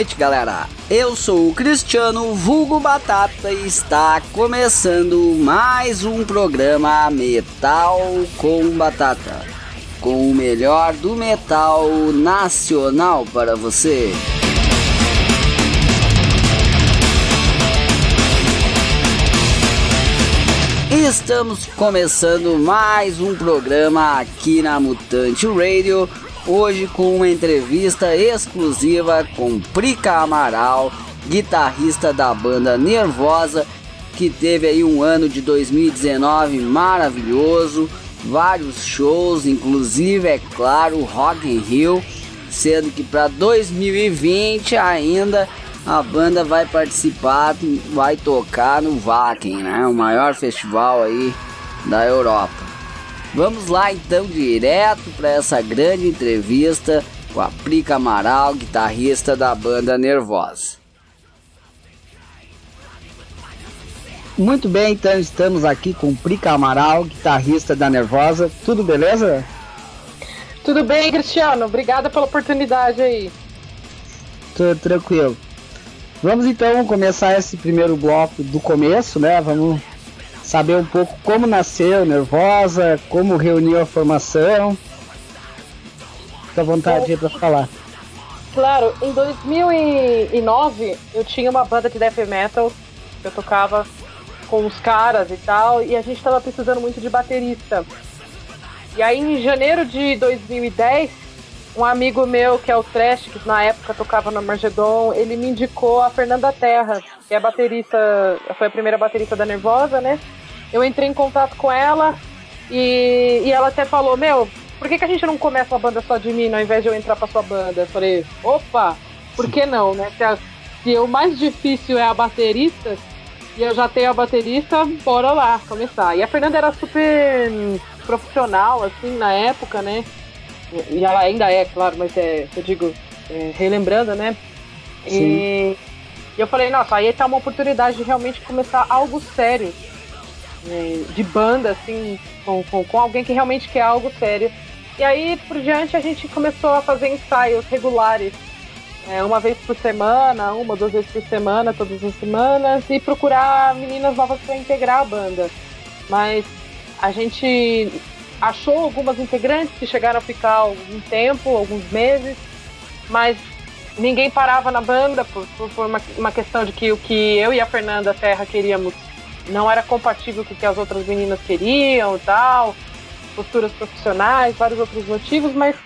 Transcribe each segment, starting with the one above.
Noite, galera. Eu sou o Cristiano Vulgo Batata e está começando mais um programa Metal com Batata, com o melhor do metal nacional para você. Estamos começando mais um programa aqui na Mutante Radio hoje com uma entrevista exclusiva com Prica Amaral, guitarrista da banda Nervosa, que teve aí um ano de 2019 maravilhoso, vários shows, inclusive é claro Rock in Rio, sendo que para 2020 ainda a banda vai participar, vai tocar no Wacken, né, o maior festival aí da Europa. Vamos lá então direto para essa grande entrevista com a Prica Amaral, guitarrista da banda Nervosa. Muito bem, então estamos aqui com Prica Amaral, guitarrista da Nervosa. Tudo beleza? Tudo bem, Cristiano. Obrigada pela oportunidade aí. Tudo tranquilo. Vamos então começar esse primeiro bloco do começo, né? Vamos saber um pouco como nasceu Nervosa, como reuniu a formação. Fica à vontade para falar. Claro, em 2009 eu tinha uma banda de death metal, eu tocava com os caras e tal, e a gente estava precisando muito de baterista. E aí em janeiro de 2010, um amigo meu que é o Trash, que na época tocava no Margedon, ele me indicou a Fernanda Terra, que é baterista, foi a primeira baterista da Nervosa, né? Eu entrei em contato com ela e, e ela até falou, meu, por que, que a gente não começa uma banda só de mim ao invés de eu entrar pra sua banda? Eu falei, opa, por que não, né? Se, a, se o mais difícil é a baterista, e eu já tenho a baterista, bora lá começar. E a Fernanda era super profissional, assim, na época, né? E ela ainda é, claro, mas é, eu digo, é, relembrando, né? Sim. E, e eu falei, nossa, aí tá uma oportunidade de realmente começar algo sério é, de banda, assim, com, com, com, alguém que realmente quer algo sério. E aí, por diante, a gente começou a fazer ensaios regulares, é, uma vez por semana, uma, duas vezes por semana, todas as semanas, e procurar meninas novas para integrar a banda. Mas a gente achou algumas integrantes que chegaram a ficar algum tempo, alguns meses, mas ninguém parava na banda por, por, por uma, uma, questão de que o que eu e a Fernanda Terra queríamos não era compatível com o que as outras meninas queriam e tal, posturas profissionais, vários outros motivos, mas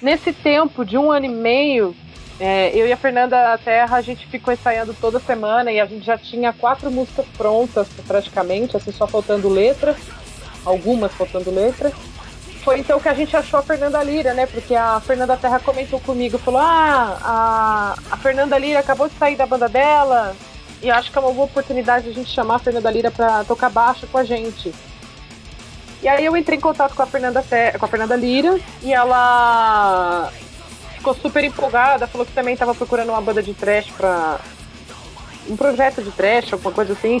nesse tempo de um ano e meio, é, eu e a Fernanda Terra, a gente ficou ensaiando toda semana e a gente já tinha quatro músicas prontas praticamente, assim, só faltando letra, algumas faltando letra. Foi então que a gente achou a Fernanda Lira, né? Porque a Fernanda Terra comentou comigo, falou: Ah, a, a Fernanda Lira acabou de sair da banda dela, e acho que é uma boa oportunidade a gente chamar a Fernanda Lira para tocar baixo com a gente. E aí eu entrei em contato com a Fernanda, com a Fernanda Lira e ela ficou super empolgada, falou que também estava procurando uma banda de trash para um projeto de trash, alguma coisa assim.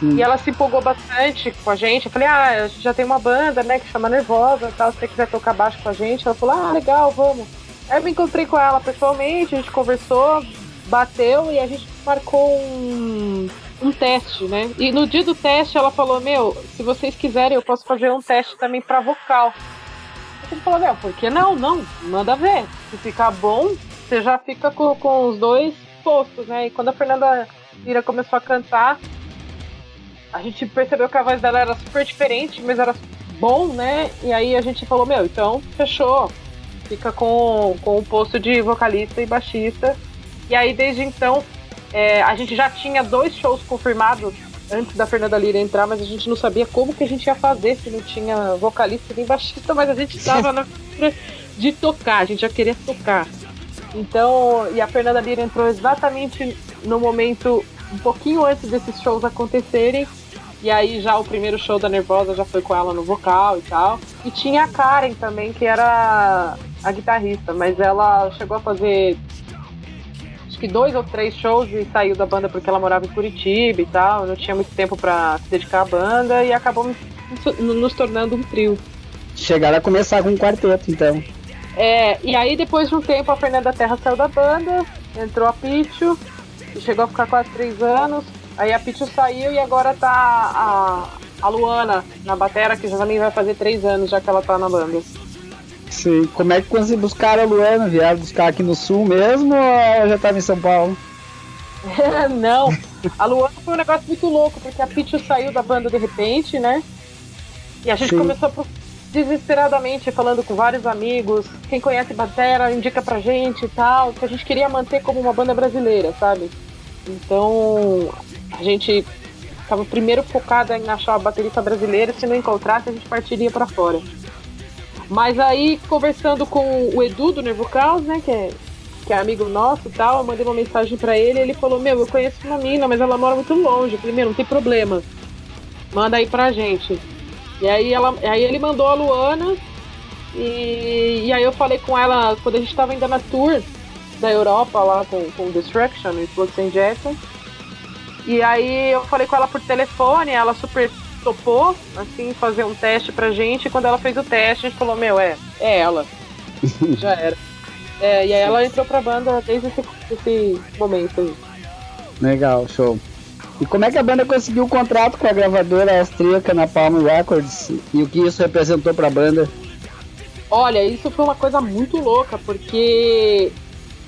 Sim. E ela se empolgou bastante com a gente. Eu falei, ah, a gente já tem uma banda, né, que chama Nervosa e tal, se você quiser tocar baixo com a gente. Ela falou, ah, legal, vamos. Aí eu me encontrei com ela pessoalmente, a gente conversou, bateu e a gente marcou um, um teste, né? E no dia do teste ela falou: Meu, se vocês quiserem, eu posso fazer um teste também para vocal. Gente falou: Meu, por que não? Não, manda ver. Se ficar bom, você já fica com, com os dois postos, né? E quando a Fernanda Lira começou a cantar, a gente percebeu que a voz dela era super diferente, mas era bom, né? E aí a gente falou: Meu, então fechou. Fica com, com o posto de vocalista e baixista. E aí, desde então, é, a gente já tinha dois shows confirmados antes da Fernanda Lira entrar, mas a gente não sabia como que a gente ia fazer se não tinha vocalista nem baixista, mas a gente estava na de tocar, a gente já queria tocar. Então, e a Fernanda Lira entrou exatamente no momento um pouquinho antes desses shows acontecerem. E aí já o primeiro show da Nervosa já foi com ela no vocal e tal. E tinha a Karen também, que era a guitarrista, mas ela chegou a fazer que dois ou três shows e saiu da banda porque ela morava em Curitiba e tal, não tinha muito tempo para se dedicar à banda e acabou nos tornando um trio. Chegaram a começar com um quarteto, então. É, e aí depois de um tempo a Fernanda Terra saiu da banda, entrou a Pichu, chegou a ficar quase três anos. Aí a Pichu saiu e agora tá a, a Luana na batera, que já também vai fazer três anos já que ela tá na banda. Sim, como é que vocês buscaram a Luana? Vieram buscar aqui no sul mesmo ou já tava em São Paulo? Não, a Luana foi um negócio muito louco, porque a Pichu saiu da banda de repente, né? E a gente Sim. começou a desesperadamente falando com vários amigos, quem conhece Batera indica pra gente e tal, que a gente queria manter como uma banda brasileira, sabe? Então a gente estava primeiro focada em achar a baterista brasileira, se não encontrasse a gente partiria para fora. Mas aí, conversando com o Edu do Nervo Caos, né, que é, que é amigo nosso e tal, eu mandei uma mensagem para ele ele falou, meu, eu conheço uma mina, mas ela mora muito longe. Eu falei, meu, não tem problema. Manda aí pra gente. E aí, ela, aí ele mandou a Luana e, e aí eu falei com ela quando a gente tava ainda na tour da Europa lá com, com Destruction e Flux and Jackson. E aí eu falei com ela por telefone, ela super topou, assim, fazer um teste pra gente. E quando ela fez o teste, a gente falou, meu, é, é ela. Já era. É, e aí ela entrou pra banda desde esse, esse momento aí. Legal, show. E como é que a banda conseguiu o contrato com a gravadora austríaca na Palm Records e o que isso representou para a banda? Olha, isso foi uma coisa muito louca, porque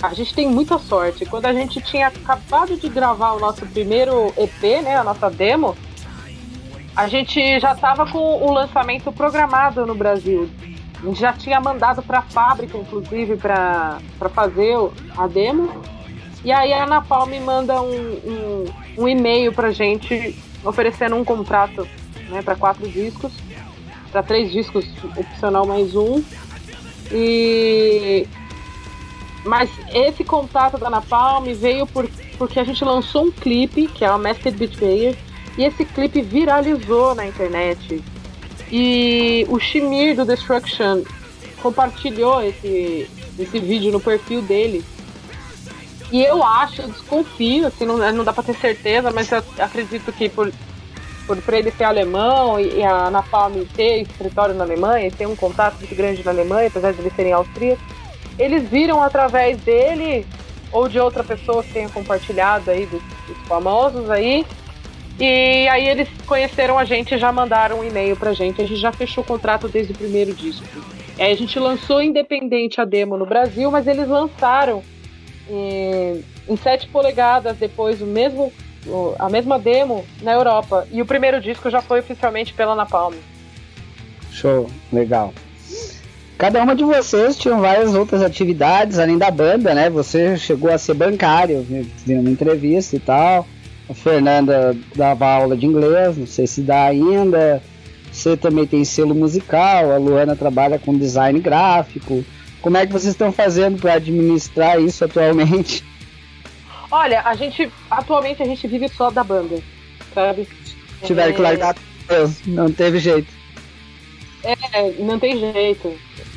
a gente tem muita sorte. Quando a gente tinha acabado de gravar o nosso primeiro EP, né, a nossa demo, a gente já estava com o lançamento programado no Brasil. A gente já tinha mandado para a fábrica, inclusive, para fazer a demo. E aí a Napalm me manda um, um, um e-mail pra gente oferecendo um contrato né, para quatro discos, para três discos, opcional mais um. E mas esse contato da Napalm veio por, porque a gente lançou um clipe, que é o Masked Betrayer, e esse clipe viralizou na internet. E o Shimir do Destruction compartilhou esse, esse vídeo no perfil dele. E eu acho, eu desconfio, assim, não, não dá pra ter certeza, mas eu acredito que por, por, por ele ser alemão e, e a Napalm ter escritório na Alemanha, ter um contato muito grande na Alemanha, apesar de eles serem austríacos, eles viram através dele ou de outra pessoa que tenha compartilhado aí dos, dos famosos aí. E aí eles conheceram a gente e já mandaram um e-mail pra gente. A gente já fechou o contrato desde o primeiro disco. Aí a gente lançou independente a demo no Brasil, mas eles lançaram em, em 7 polegadas depois o mesmo a mesma demo na Europa e o primeiro disco já foi oficialmente pela Napalm. Show, legal. Cada uma de vocês tinha várias outras atividades além da banda, né? Você chegou a ser bancário, vi uma entrevista e tal. A Fernanda dava aula de inglês, não sei se dá ainda. Você também tem selo musical, a Luana trabalha com design gráfico. Como é que vocês estão fazendo para administrar isso atualmente? Olha, a gente atualmente a gente vive só da banda, sabe? Tiveram é... que largar, não teve jeito. É, não tem jeito.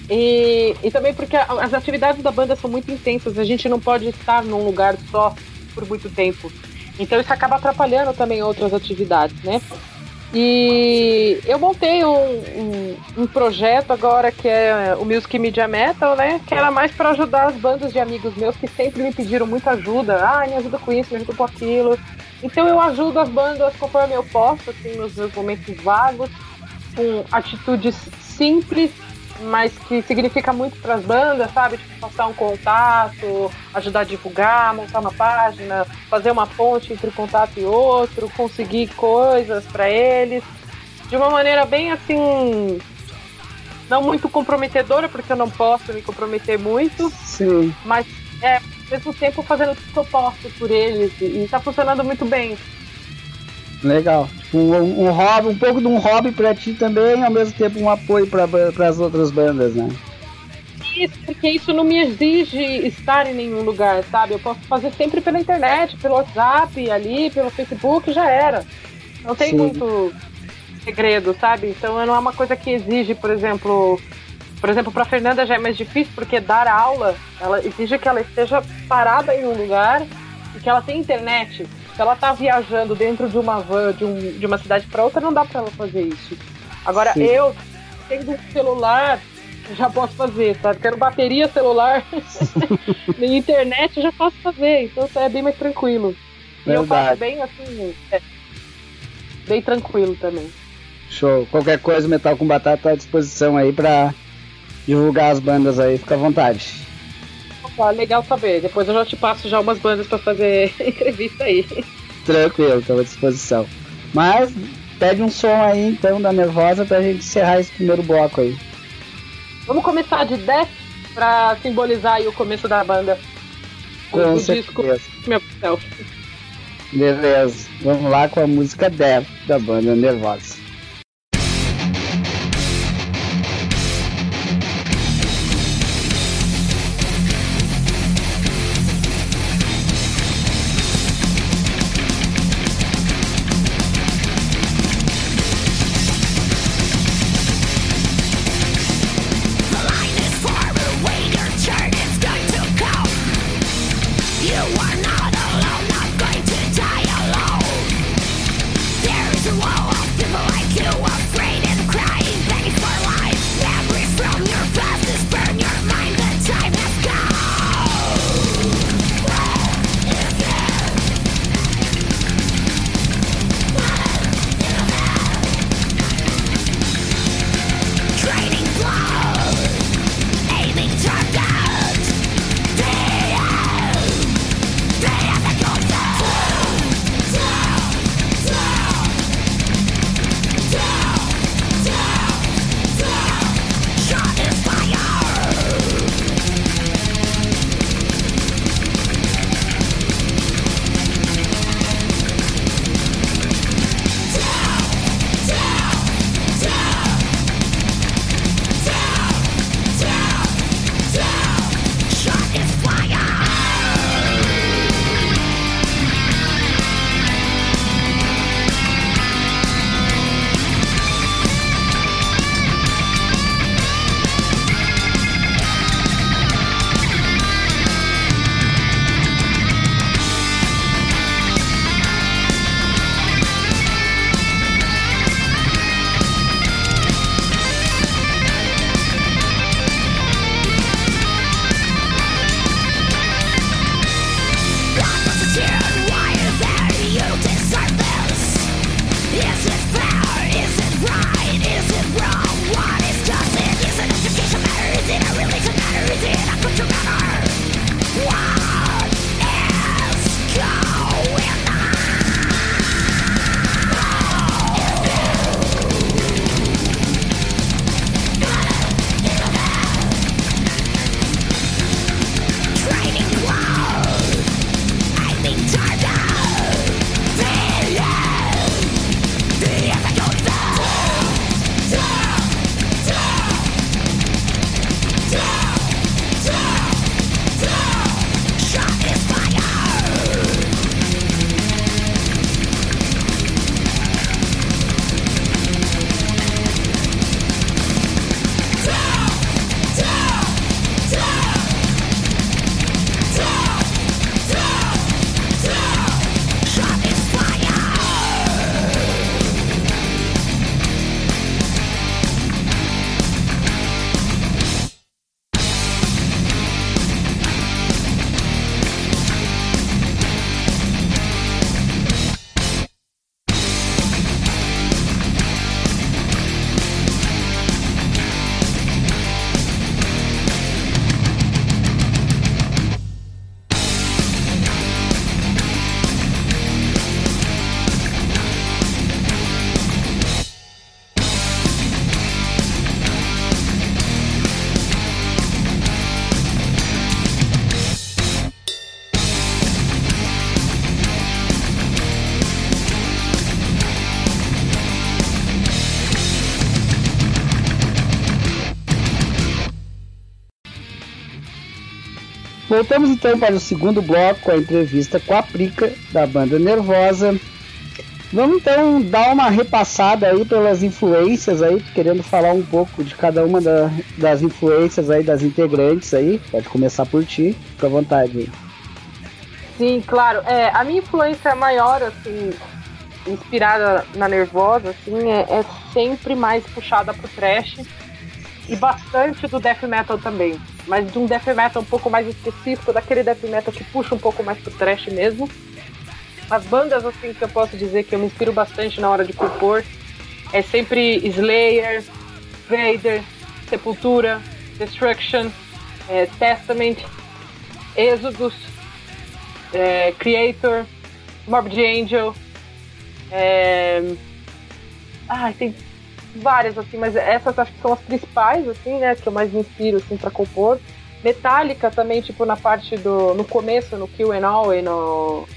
E, e também porque as atividades da banda são muito intensas, a gente não pode estar num lugar só por muito tempo. Então isso acaba atrapalhando também outras atividades, né? E eu montei um, um, um, projeto agora que é o Music Media Metal, né? Que era mais para ajudar as bandas de amigos meus que sempre me pediram muita ajuda. Ah, me ajuda com isso, me ajuda com aquilo. Então eu ajudo as bandas conforme eu posso, assim, nos meus momentos vagos, com atitudes simples mas que significa muito para as bandas, sabe? Tipo, passar um contato, ajudar a divulgar, montar uma página, fazer uma ponte entre um contato e outro, conseguir coisas para eles, de uma maneira bem assim, não muito comprometedora, porque eu não posso me comprometer muito, Sim. mas é, ao mesmo tempo fazendo tudo que eu posso por eles e está funcionando muito bem. Legal. Um, um, hobby, um pouco de um hobby para ti também, ao mesmo tempo um apoio para as outras bandas, né? Isso, porque isso não me exige estar em nenhum lugar, sabe? Eu posso fazer sempre pela internet, pelo WhatsApp, ali, pelo Facebook, já era. Não tem Sim. muito segredo, sabe? Então não é uma coisa que exige, por exemplo, por exemplo, para Fernanda já é mais difícil porque dar aula, ela exige que ela esteja parada em um lugar e que ela tenha internet. Se ela tá viajando dentro de uma van de, um, de uma cidade para outra, não dá para ela fazer isso. Agora, Sim. eu, tendo um celular já posso fazer, sabe? Quero bateria, celular, nem internet, eu já posso fazer. Então é bem mais tranquilo. E eu faço bem assim, é, bem tranquilo também. Show. Qualquer coisa, Metal com Batata tá à disposição aí pra divulgar as bandas aí, fica à vontade. Opa, legal saber. Depois eu já te passo já umas bandas pra fazer entrevista aí. Tranquilo, tô à disposição. Mas pede um som aí então da Nervosa pra gente encerrar esse primeiro bloco aí. Vamos começar de Death pra simbolizar aí o começo da banda. Com o disco Meu Beleza, vamos lá com a música Death da banda Nervosa. Voltamos então para o segundo bloco, a entrevista com a Prica, da banda Nervosa. Vamos então dar uma repassada aí pelas influências aí, querendo falar um pouco de cada uma da, das influências aí das integrantes aí. Pode começar por ti, fica à vontade. Sim, claro. É, a minha influência maior, assim, inspirada na Nervosa, assim, é, é sempre mais puxada pro trash. E bastante do death metal também, mas de um death metal um pouco mais específico, daquele death metal que puxa um pouco mais pro trash mesmo. As bandas assim que eu posso dizer que eu me inspiro bastante na hora de compor é sempre Slayer, Vader, Sepultura, Destruction, é, Testament, Exodus, é, Creator, Morbid Angel. É... Ah, tem várias, assim, mas essas acho que são as principais, assim, né? Que eu mais me inspiro, assim, pra compor. Metallica também, tipo, na parte do... No começo, no Kill and All e no...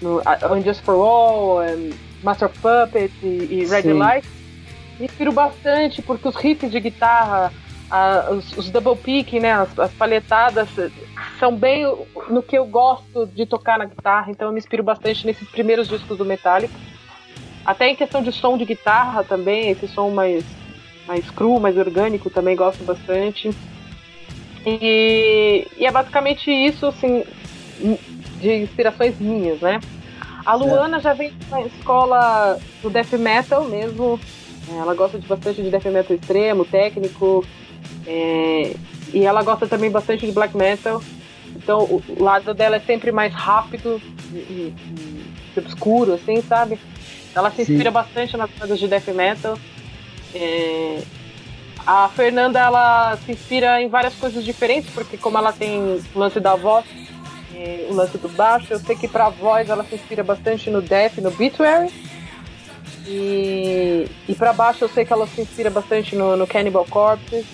no Unjust for All, Master of Puppets e, e Red Light. Me inspiro bastante, porque os riffs de guitarra, a, os, os, double pick, né, as, as palhetadas, são bem no que eu gosto de tocar na guitarra, então eu me inspiro bastante nesses primeiros discos do Metallica. Até em questão de som de guitarra também, esse som mais, mais cru, mais orgânico, também gosto bastante. E, e é basicamente isso, assim, de inspirações minhas, né? A Luana já vem da escola do death metal mesmo. É, ela gosta de bastante de death metal extremo, técnico. É, e ela gosta também bastante de black metal. Então o lado dela é sempre mais rápido e, e, e obscuro, assim, sabe? Ela se inspira Sim. bastante nas bandas de death metal. É... A Fernanda ela se inspira em várias coisas diferentes, porque como ela tem o lance da voz, é, o lance do baixo, eu sei que pra voz ela se inspira bastante no death, no obituary. E, e pra baixo eu sei que ela se inspira bastante no, no Cannibal Corpse.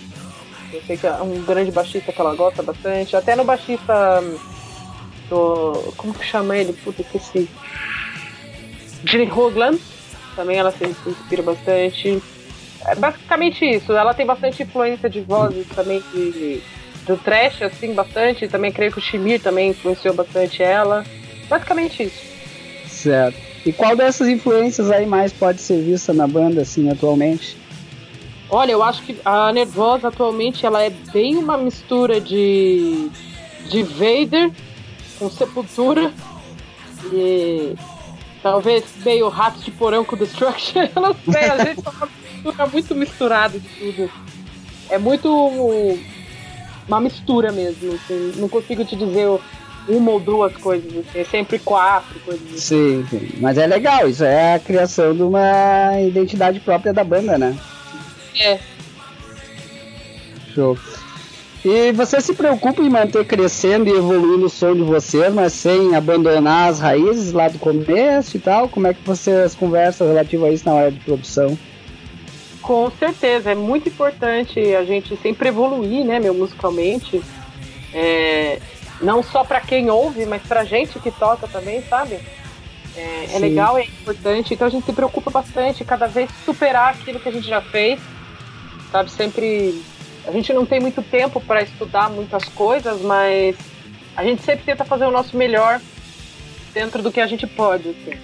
Eu sei que é um grande baixista que ela gosta bastante. Até no baixista do. Como que chama ele? Puta, esqueci. Gene Hoglan, também ela se, inspira bastante. É basicamente isso. Ela tem bastante influência de vozes também de, do trash, assim, bastante. Também creio que o Shimir também influenciou bastante ela. Basicamente isso. Certo. E qual dessas influências aí mais pode ser vista na banda, assim, atualmente? Olha, eu acho que a Nervosa atualmente ela é bem uma mistura de de Vader com Sepultura e Talvez meio rato de porão com Destruction. Eu não sei, a gente tá uma mistura muito misturada de tudo. É muito uma mistura mesmo. Assim. Não consigo te dizer uma ou duas coisas, assim. É sempre quatro coisas assim. Sim, sim. Mas é legal, isso é a criação de uma identidade própria da banda, né? É. Show. E você se preocupa em manter crescendo e evoluindo o som de vocês, mas sem abandonar as raízes lá do começo e tal? Como é que vocês conversam relativo a isso na hora de produção? Com certeza, é muito importante a gente sempre evoluir, né, meu, musicalmente. É, não só para quem ouve, mas pra gente que toca também, sabe? É, é legal, é importante. Então a gente se preocupa bastante, cada vez superar aquilo que a gente já fez, sabe? Sempre a gente não tem muito tempo para estudar muitas coisas, mas a gente sempre tenta fazer o nosso melhor dentro do que a gente pode. Assim.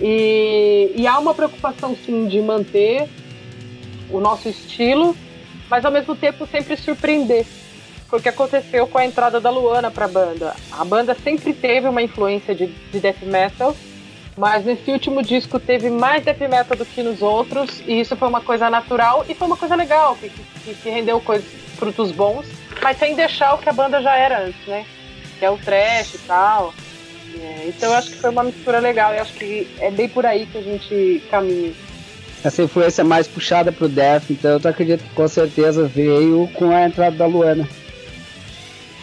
E, e há uma preocupação, sim, de manter o nosso estilo, mas ao mesmo tempo sempre surpreender. Porque aconteceu com a entrada da Luana para a banda. A banda sempre teve uma influência de, de death metal, mas nesse último disco teve mais death metal do que nos outros, e isso foi uma coisa natural e foi uma coisa legal, que, que, que rendeu coisas, frutos bons, mas sem deixar o que a banda já era antes, né? Que é o trash e tal. É, então eu acho que foi uma mistura legal e acho que é bem por aí que a gente caminha. Essa influência mais puxada pro death, então eu acredito que com certeza veio com a entrada da Luana.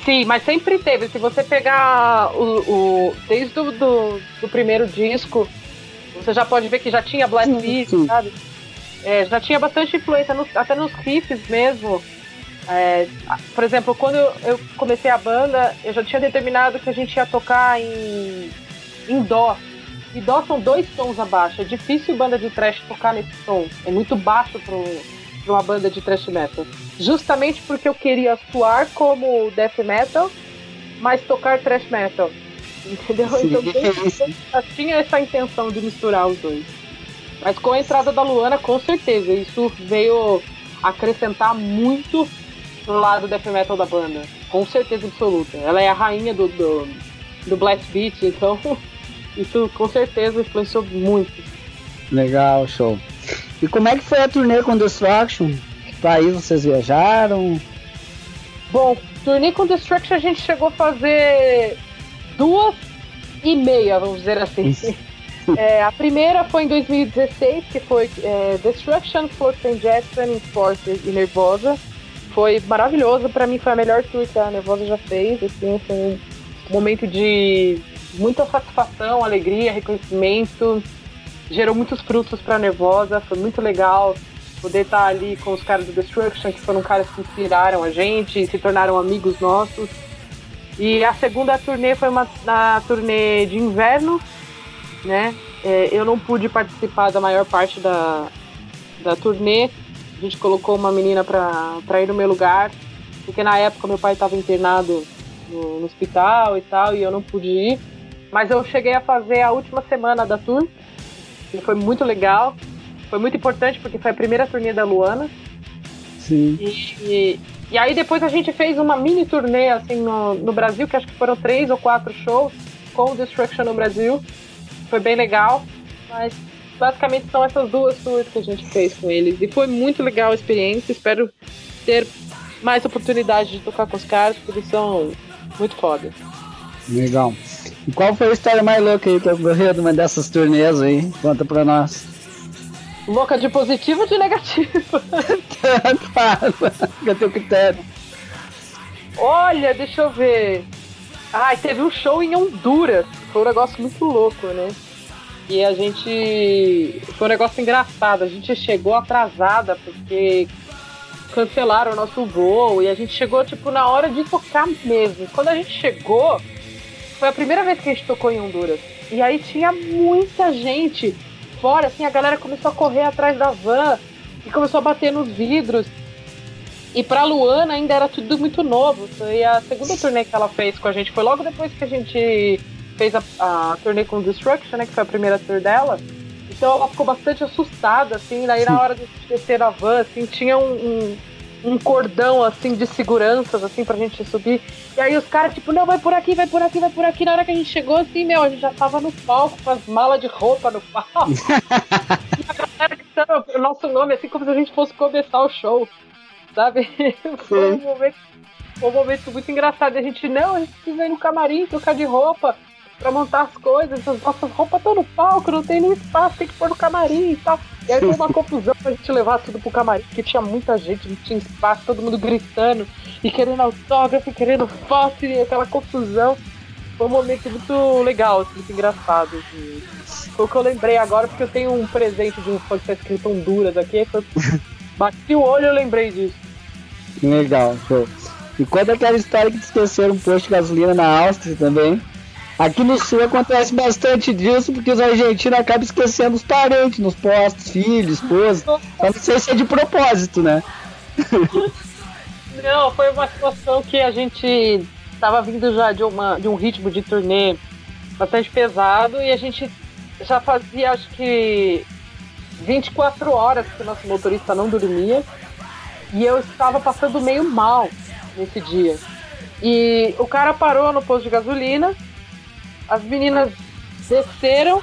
Sim, mas sempre teve. Se você pegar o, o desde o do, do, primeiro disco, você já pode ver que já tinha Black Beat, sabe? É, já tinha bastante influência, nos, até nos riffs mesmo. É, por exemplo, quando eu, eu, comecei a banda, eu já tinha determinado que a gente ia tocar em, em Dó. E Dó são dois tons abaixo. É difícil banda de trash tocar nesse tom. É muito baixo uma banda de thrash metal justamente porque eu queria soar como death metal, mas tocar thrash metal. Entendeu? Sim. Então eu tinha essa intenção de misturar os dois. Mas com a entrada da Luana, com certeza, isso veio acrescentar muito pro lado death metal da banda. Com certeza absoluta. Ela é a rainha do, do, do Blast Beat, então isso com certeza influenciou muito. Legal, show. E como é que foi a turnê com Destruction? país vocês viajaram? Bom, turnê com Destruction a gente chegou a fazer duas e meia, vamos dizer assim. É, a primeira foi em 2016, que foi é, Destruction, Flotsam Jetson, Forces e Nervosa. Foi maravilhoso, para mim foi a melhor tour que a Nervosa já fez. Assim, foi um momento de muita satisfação, alegria, reconhecimento. Gerou muitos frutos para Nervosa, foi muito legal poder estar ali com os caras do Destruction, que foram caras que inspiraram a gente, se tornaram amigos nossos. E a segunda turnê foi uma, na turnê de inverno, né? É, eu não pude participar da maior parte da, da turnê. A gente colocou uma menina para ir no meu lugar, porque na época meu pai estava internado no, no, hospital e tal, e eu não pude ir. Mas eu cheguei a fazer a última semana da tour, e foi muito legal. Foi muito importante porque foi a primeira turnê da Luana. Sim. E, e, aí depois a gente fez uma mini turnê assim no, no Brasil, que acho que foram três ou quatro shows com o Destruction no Brasil. Foi bem legal, mas basicamente são essas duas tours que a gente fez com eles. E foi muito legal a experiência. Espero ter mais oportunidade de tocar com os caras, porque eles são muito foda. Legal. E qual foi a história mais louca aí que ocorreu numa dessas turnês aí? Conta pra nós. Louca de positivo ou de negativo? Tanto faz. Fica teu critério. Olha, deixa eu ver. Ai, teve um show em Honduras. Foi um negócio muito louco, né? E a gente. Foi um negócio engraçado. A gente chegou atrasada porque cancelaram o nosso voo e a gente chegou, tipo, na hora de tocar mesmo. Quando a gente chegou, foi a primeira vez que a gente tocou em Honduras. E aí tinha muita gente fora, assim, a galera começou a correr atrás da van e começou a bater nos vidros. E pra Luana ainda era tudo muito novo. Foi a segunda turnê que ela fez com a gente. Foi logo depois que a gente fez a, a turnê com Destruction, né? Que foi a primeira tour dela. Então ela ficou bastante assustada, assim. Daí na hora de descer a van, assim, tinha um, um um cordão assim de seguranças assim pra gente subir. E aí os caras, tipo, não, vai por aqui, vai por aqui, vai por aqui. Na hora que a gente chegou, assim, meu, a gente já tava no palco com as malas de roupa no palco. e a galera gritando o nosso nome, assim, como se a gente fosse começar o show. Sabe? Foi um momento, um momento muito engraçado. E a gente, não, a gente precisa ir no camarim, trocar de roupa pra montar as coisas, as nossas roupas estão no palco, não tem nem espaço, tem que pôr no camarim e tal. E aí foi uma confusão pra gente levar tudo pro camarim, porque tinha muita gente, não tinha espaço, todo mundo gritando e querendo autógrafo, e querendo foto e aquela confusão. Foi um momento muito legal, assim, muito engraçado. Assim. Foi o que eu lembrei agora, porque eu tenho um presente de um fã que tá escrito Honduras aqui. Foi... Bati o olho e eu lembrei disso. Legal, show. E quando aquela história que esqueceram um posto de gasolina na Áustria também? Aqui no sul acontece bastante disso, porque os argentinos acabam esquecendo os parentes nos postos, filhos, esposa. Eu não sei se é de propósito, né? Não, foi uma situação que a gente estava vindo já de, uma, de um ritmo de turnê bastante pesado e a gente já fazia acho que 24 horas que o nosso motorista não dormia e eu estava passando meio mal nesse dia. E o cara parou no posto de gasolina as meninas desceram,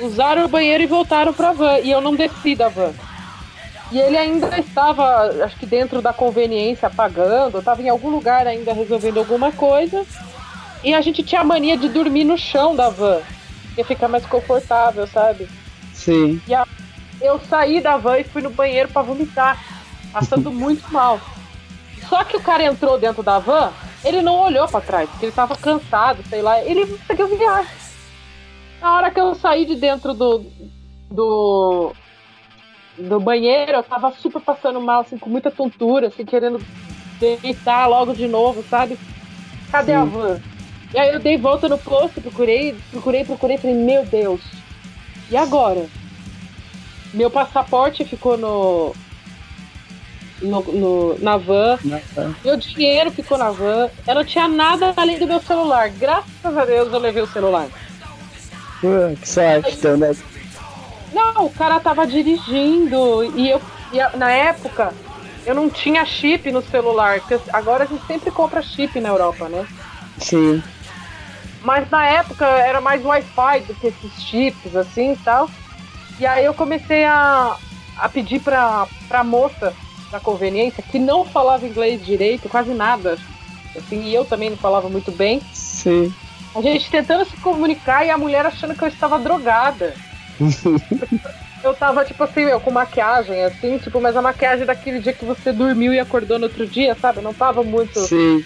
usaram o banheiro e voltaram pra van. E eu não desci da van. E ele ainda estava, acho que dentro da conveniência, pagando, estava em algum lugar ainda resolvendo alguma coisa. E a gente tinha a mania de dormir no chão da van, que fica mais confortável, sabe? Sim. E a, eu saí da van e fui no banheiro para vomitar, passando muito mal. Só que o cara entrou dentro da van, ele não olhou para trás, porque ele tava cansado, sei lá. Ele seguiu viagem. Na hora que eu saí de dentro do, do, do banheiro, eu tava super passando mal, assim, com muita tontura, assim, querendo deitar logo de novo, sabe? Cadê Sim. a van? E aí eu dei volta no posto, procurei, procurei, procurei, falei, meu Deus, e agora? Meu passaporte ficou no, no, no, na van. Meu dinheiro ficou na van. Eu não tinha nada além do meu celular. Graças a Deus eu levei o celular. Uh, que sorte, então, né? Não, o cara tava dirigindo e eu e na época eu não tinha chip no celular. Agora a gente sempre compra chip na Europa, né? Sim. Mas na época era mais Wi-Fi do que esses chips assim e tal. E aí eu comecei a, a pedir pra, pra moça pra conveniência, que não falava inglês direito, quase nada. Assim, e eu também não falava muito bem. Sim. A gente tentando se comunicar e a mulher achando que eu estava drogada. eu tava, tipo assim, meu, com maquiagem, assim, tipo, mas a maquiagem daquele dia que você dormiu e acordou no outro dia, sabe? Não tava muito. Sim.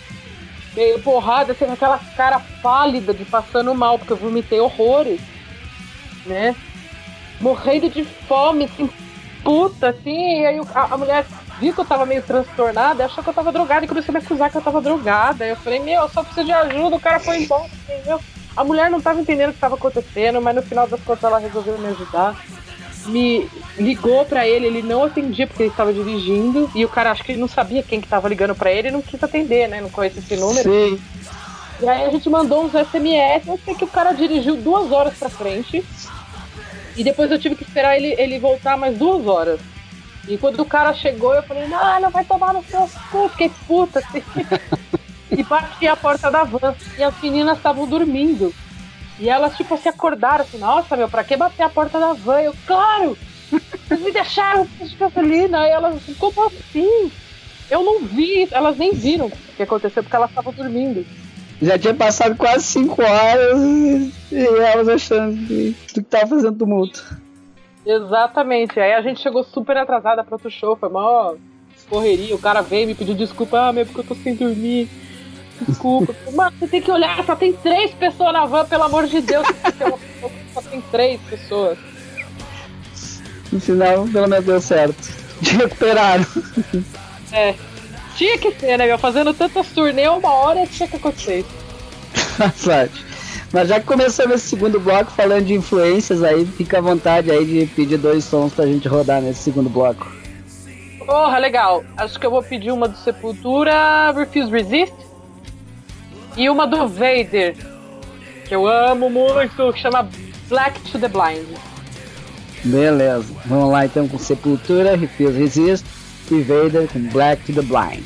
Meio porrada, assim, com aquela cara pálida de passando mal, porque eu vomitei horrores, né? Morrendo de fome, assim, puta, assim, e aí a, a mulher viu que eu tava meio transtornada, achou que eu tava drogada e começou a me acusar que eu tava drogada. Eu falei, meu, eu só preciso de ajuda, o cara foi embora, entendeu? A mulher não tava entendendo o que tava acontecendo, mas no final das contas ela resolveu me ajudar. Me ligou para ele, ele não atendia porque ele estava dirigindo. E o cara acho que ele não sabia quem que tava ligando para ele e não quis atender, né? Não conhece esse número. Sim. E aí a gente mandou uns SMS, eu sei que o cara dirigiu duas horas pra frente. E depois eu tive que esperar ele, ele voltar mais duas horas. E quando o cara chegou, eu falei, não, não vai tomar no seu cu, fiquei puta assim. e bati a porta da van. E as meninas estavam dormindo. E elas, tipo, se acordaram assim, nossa, meu, pra que bater a porta da van? Eu, claro! Vocês me deixaram gasolina. E elas assim, como assim? Eu não vi, elas nem viram o que aconteceu, porque elas estavam dormindo. Já tinha passado quase 5 horas e elas achando que, que tava fazendo tumulto. Exatamente. Aí a gente chegou super atrasada para outro show, foi mó correria. O cara veio me pediu desculpa, ah, meu, porque eu tô sem dormir. Desculpa. Mano, você tem que olhar, só tem três pessoas na van, pelo amor de Deus. Só tem três pessoas. No final, pelo menos deu certo. Te recuperaram. É. Tinha que ser, né, meu? Fazendo tantas turnê, uma hora tinha que acontecer. Sorte. Mas já que começamos esse segundo bloco falando de influências aí, fica à vontade aí de pedir dois sons pra gente rodar nesse segundo bloco. Porra, legal. Acho que eu vou pedir uma do Sepultura, Refuse Resist. E uma do Vader, que eu amo muito, que chama Black to the Blind. Beleza. Vamos lá então com Sepultura, Refuse Resist e Vader com Black to the Blind.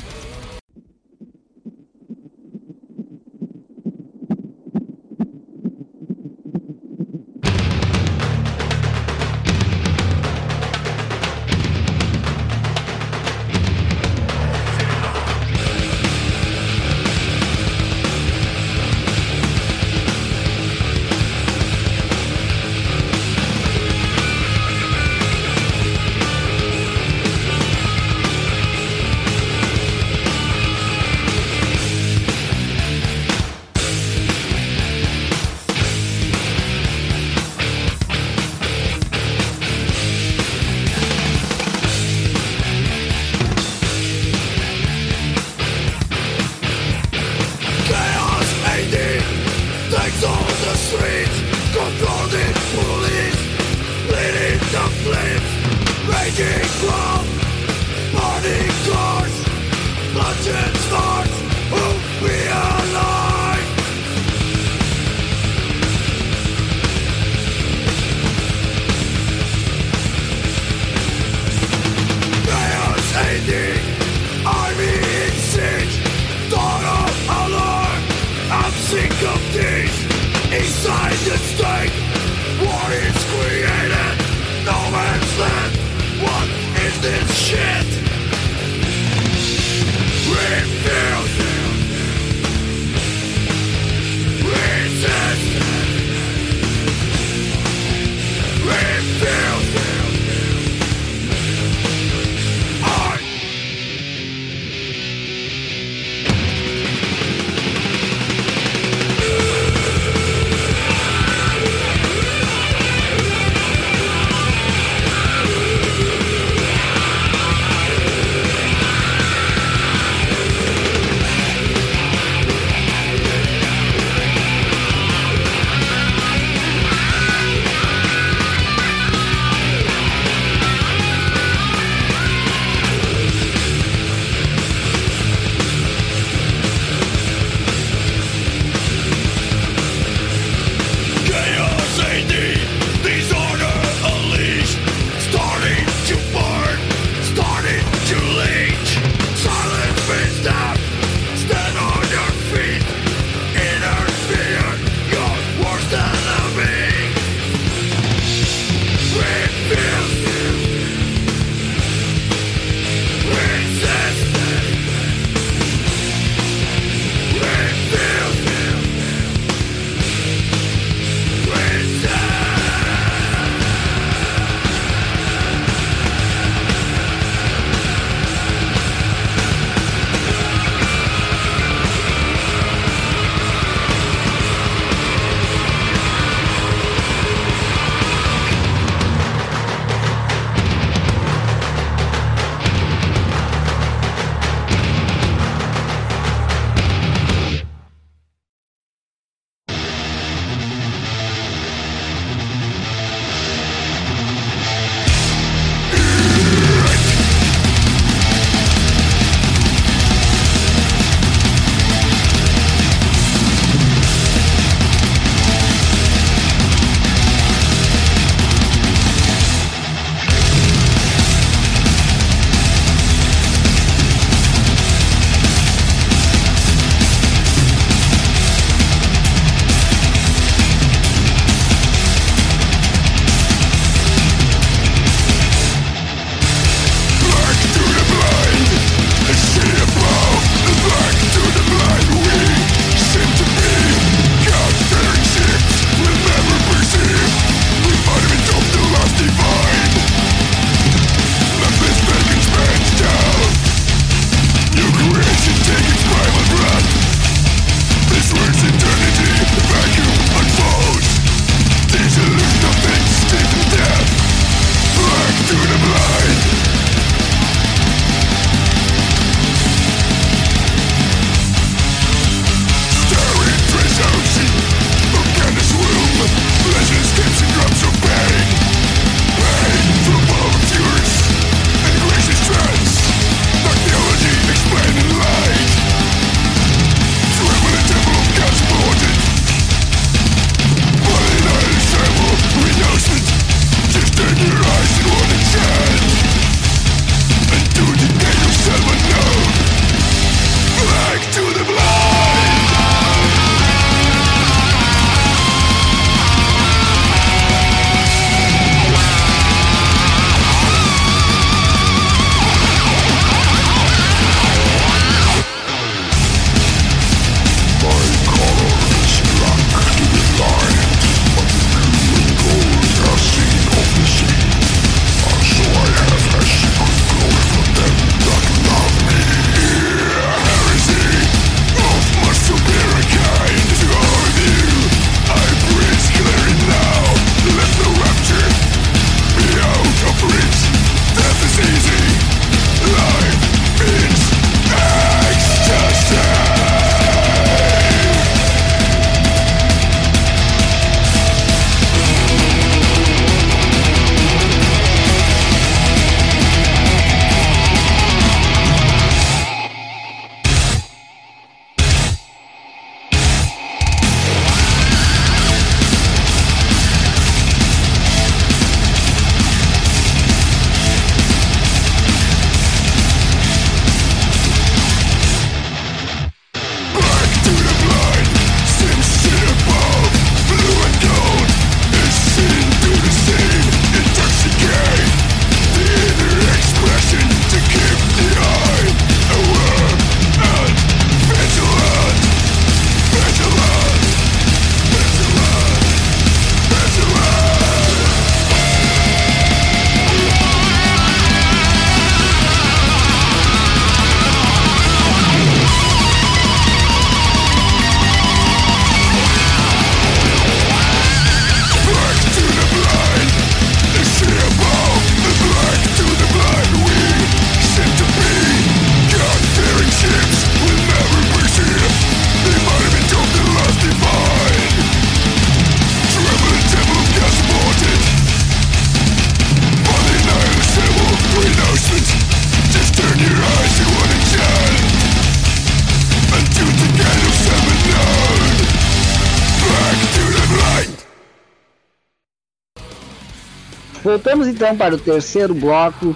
Voltamos então para o terceiro bloco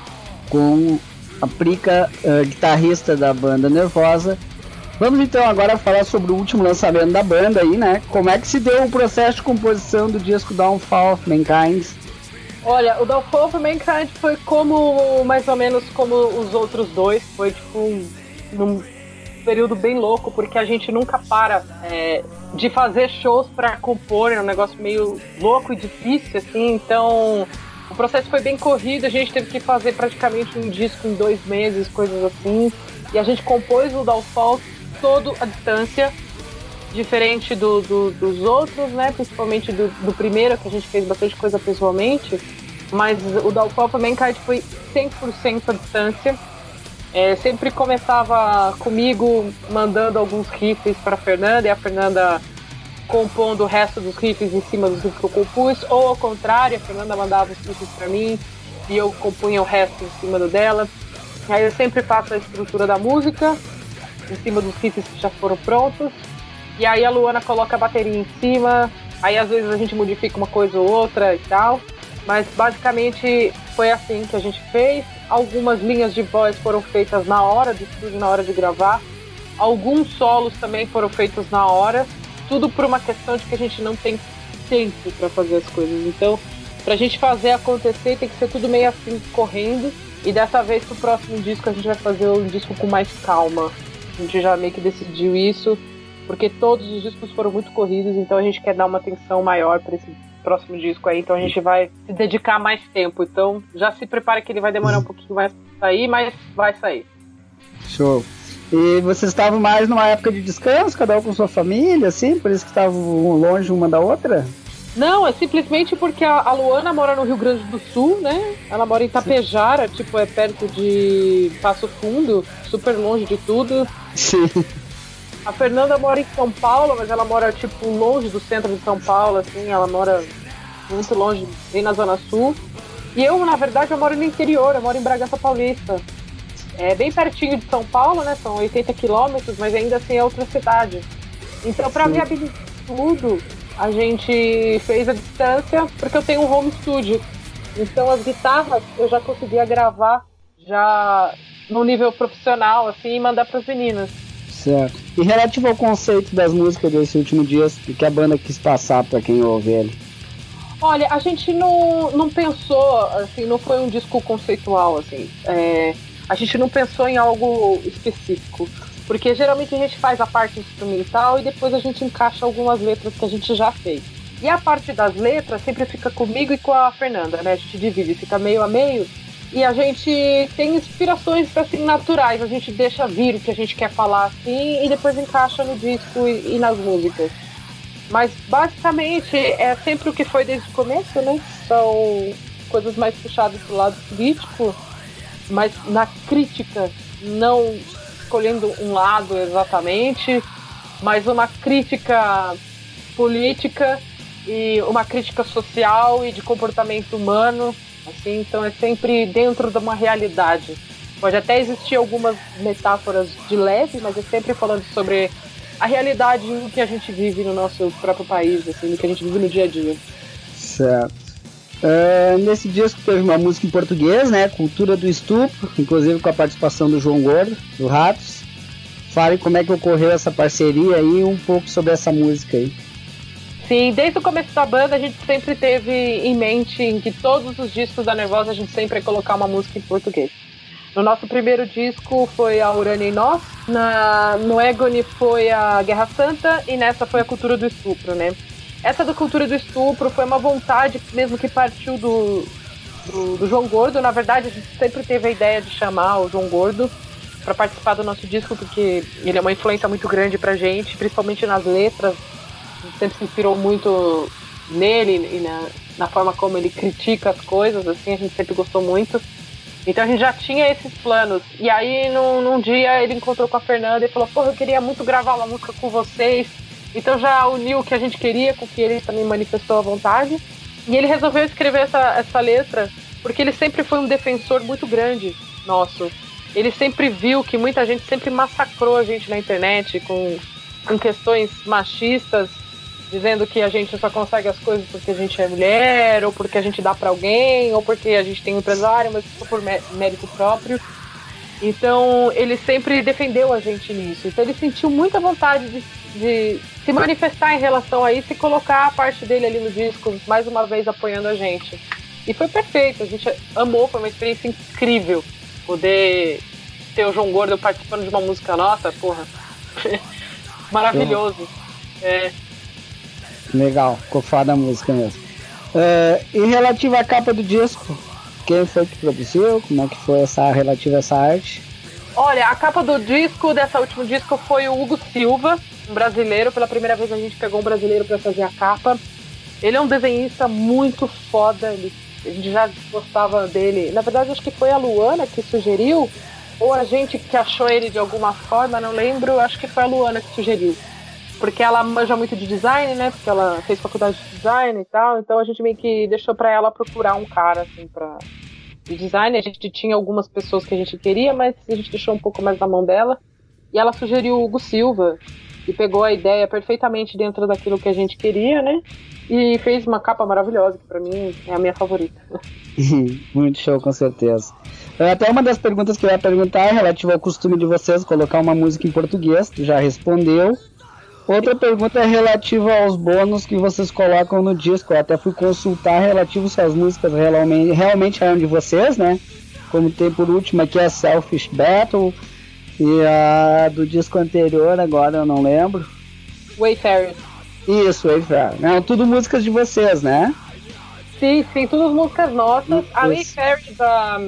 com a Prica, uh, guitarrista da banda Nervosa. Vamos então agora falar sobre o último lançamento da banda aí, né? Como é que se deu o processo de composição do disco Downfall of Mankind? Olha, o Downfall of Mankind foi como, mais ou menos como os outros dois, foi tipo um, num período bem louco, porque a gente nunca para é, de fazer shows para compor, é um negócio meio louco e difícil, assim, então o processo foi bem corrido, a gente teve que fazer praticamente um disco em dois meses, coisas assim. E a gente compôs o Downfall todo à distância, diferente do, do, dos outros, né? Principalmente do, do, primeiro, que a gente fez bastante coisa pessoalmente. Mas o Downfall também Mankind foi 100% à distância. É, sempre começava comigo mandando alguns riffs para Fernanda e a Fernanda compondo o resto dos riffs em cima dos riffs que eu compus, ou ao contrário, a Fernanda mandava os riffs para mim e eu compunha o resto em cima do dela. Aí eu sempre faço a estrutura da música em cima dos riffs que já foram prontos. E aí a Luana coloca a bateria em cima, aí às vezes a gente modifica uma coisa ou outra e tal. Mas basicamente foi assim que a gente fez. Algumas linhas de voz foram feitas na hora do estúdio, na hora de gravar. Alguns solos também foram feitos na hora tudo por uma questão de que a gente não tem tempo para fazer as coisas. Então, pra gente fazer acontecer, tem que ser tudo meio assim, correndo. E dessa vez, pro próximo disco, a gente vai fazer um disco com mais calma. A gente já meio que decidiu isso, porque todos os discos foram muito corridos, então a gente quer dar uma atenção maior para esse próximo disco aí. Então a gente vai se dedicar mais tempo. Então já se prepara que ele vai demorar um pouquinho mais pra sair, mas vai sair. Show. E vocês estavam mais numa época de descanso, cada um com sua família, assim? Por isso que estavam longe uma da outra? Não, é simplesmente porque a, Luana mora no Rio Grande do Sul, né? Ela mora em Tapejara, Sim. tipo, é perto de Passo Fundo, super longe de tudo. Sim. A Fernanda mora em São Paulo, mas ela mora, tipo, longe do centro de São Paulo, assim, ela mora muito longe, bem na Zona Sul. E eu, na verdade, eu moro no interior, eu moro em Bragança Paulista. É bem pertinho de São Paulo, né? São 80 quilômetros, mas ainda assim é outra cidade. Então, para viabilizar tudo, a gente fez a distância, porque eu tenho um home studio. Então, as guitarras eu já conseguia gravar já no nível profissional, assim, e mandar para as meninas. Certo. E relativo ao conceito das músicas desse último dia, o que a banda quis passar para quem ouve ele? Olha, a gente não, não pensou, assim, não foi um disco conceitual, assim. É, a gente não pensou em algo específico. Porque geralmente a gente faz a parte instrumental e depois a gente encaixa algumas letras que a gente já fez. E a parte das letras sempre fica comigo e com a Fernanda, né? A gente divide, fica meio a meio. E a gente tem inspirações assim naturais, a gente deixa vir o que a gente quer falar assim e depois encaixa no disco e, e nas músicas. Mas basicamente é sempre o que foi desde o começo, né? São coisas mais puxadas pro lado político mas na crítica, não escolhendo um lado exatamente, mas uma crítica política e uma crítica social e de comportamento humano, assim, então é sempre dentro de uma realidade. Pode até existir algumas metáforas de leve, mas é sempre falando sobre a realidade que a gente vive no nosso próprio país, assim, no que a gente vive no dia a dia. Certo. Uh, nesse disco teve uma música em português, né? Cultura do Estupro, inclusive com a participação do João Gordo, do Ratos. Fale como é que ocorreu essa parceria aí um pouco sobre essa música aí. Sim, desde o começo da banda a gente sempre teve em mente em que todos os discos da Nervosa a gente sempre ia colocar uma música em português. No nosso primeiro disco foi a Urânia e Nós, na, no Egoni foi a Guerra Santa e nessa foi a Cultura do Estupro, né? Essa da cultura do estupro foi uma vontade mesmo que partiu do, do, do, João Gordo. Na verdade, a gente sempre teve a ideia de chamar o João Gordo para participar do nosso disco, porque ele é uma influência muito grande pra gente, principalmente nas letras. A gente sempre se inspirou muito nele e na, na forma como ele critica as coisas, assim, a gente sempre gostou muito. Então a gente já tinha esses planos. E aí, num, num dia, ele encontrou com a Fernanda e falou: Porra, eu queria muito gravar uma música com vocês então já uniu o que a gente queria com o que ele também manifestou à vontade. E ele resolveu escrever essa, essa letra porque ele sempre foi um defensor muito grande nosso. Ele sempre viu que muita gente sempre massacrou a gente na internet com, com questões machistas. dizendo que a gente só consegue as coisas porque a gente é mulher, ou porque a gente dá para alguém, ou porque a gente tem um empresário, mas por mérito próprio. Então ele sempre defendeu a gente nisso. Então ele sentiu muita vontade de, de se manifestar em relação a isso e colocar a parte dele ali no disco, mais uma vez apoiando a gente. E foi perfeito, a gente amou, foi uma experiência incrível poder ter o João Gordo participando de uma música nossa, porra. Maravilhoso. É. Legal, ficou foda a música mesmo. Uh, e relativo à capa do disco, quem foi que produziu? Como é que foi essa relativa a essa arte? Olha, a capa do disco, dessa último disco, foi o Hugo Silva, um brasileiro. Pela primeira vez a gente pegou um brasileiro para fazer a capa. Ele é um desenhista muito foda, ele, a gente já gostava dele. Na verdade, acho que foi a Luana que sugeriu, ou a gente que achou ele de alguma forma, não lembro, acho que foi a Luana que sugeriu. Porque ela manja muito de design, né? Porque ela fez faculdade de design e tal. Então a gente meio que deixou para ela procurar um cara, assim, pra. De design. A gente tinha algumas pessoas que a gente queria, mas a gente deixou um pouco mais na mão dela. E ela sugeriu o Hugo Silva, e pegou a ideia perfeitamente dentro daquilo que a gente queria, né? E fez uma capa maravilhosa, que pra mim é a minha favorita. Muito show, com certeza. Até uma das perguntas que eu ia perguntar é relativa ao costume de vocês colocar uma música em português, tu já respondeu. Outra pergunta é relativa aos bônus que vocês colocam no disco. Eu até fui consultar relativo se as músicas realmente, realmente eram de vocês, né? Como tem por último aqui a Selfish Battle e a do disco anterior, agora eu não lembro. Wayfarer. Isso, Wayfarer. Não, tudo músicas de vocês, né? Sim, sim, todas músicas nossas. Isso. A Wayfarer da,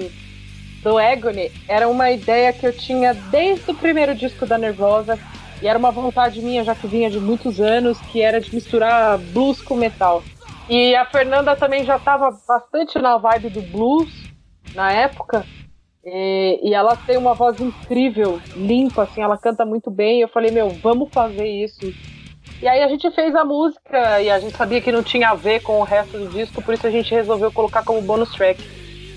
do Agony era uma ideia que eu tinha desde o primeiro disco da Nervosa e era uma vontade minha, já que vinha de muitos anos, que era de misturar blues com metal. E a Fernanda também já estava bastante na vibe do blues na época. E, e, ela tem uma voz incrível, limpa, assim, ela canta muito bem. Eu falei, meu, vamos fazer isso. E aí a gente fez a música e a gente sabia que não tinha a ver com o resto do disco, por isso a gente resolveu colocar como bonus track.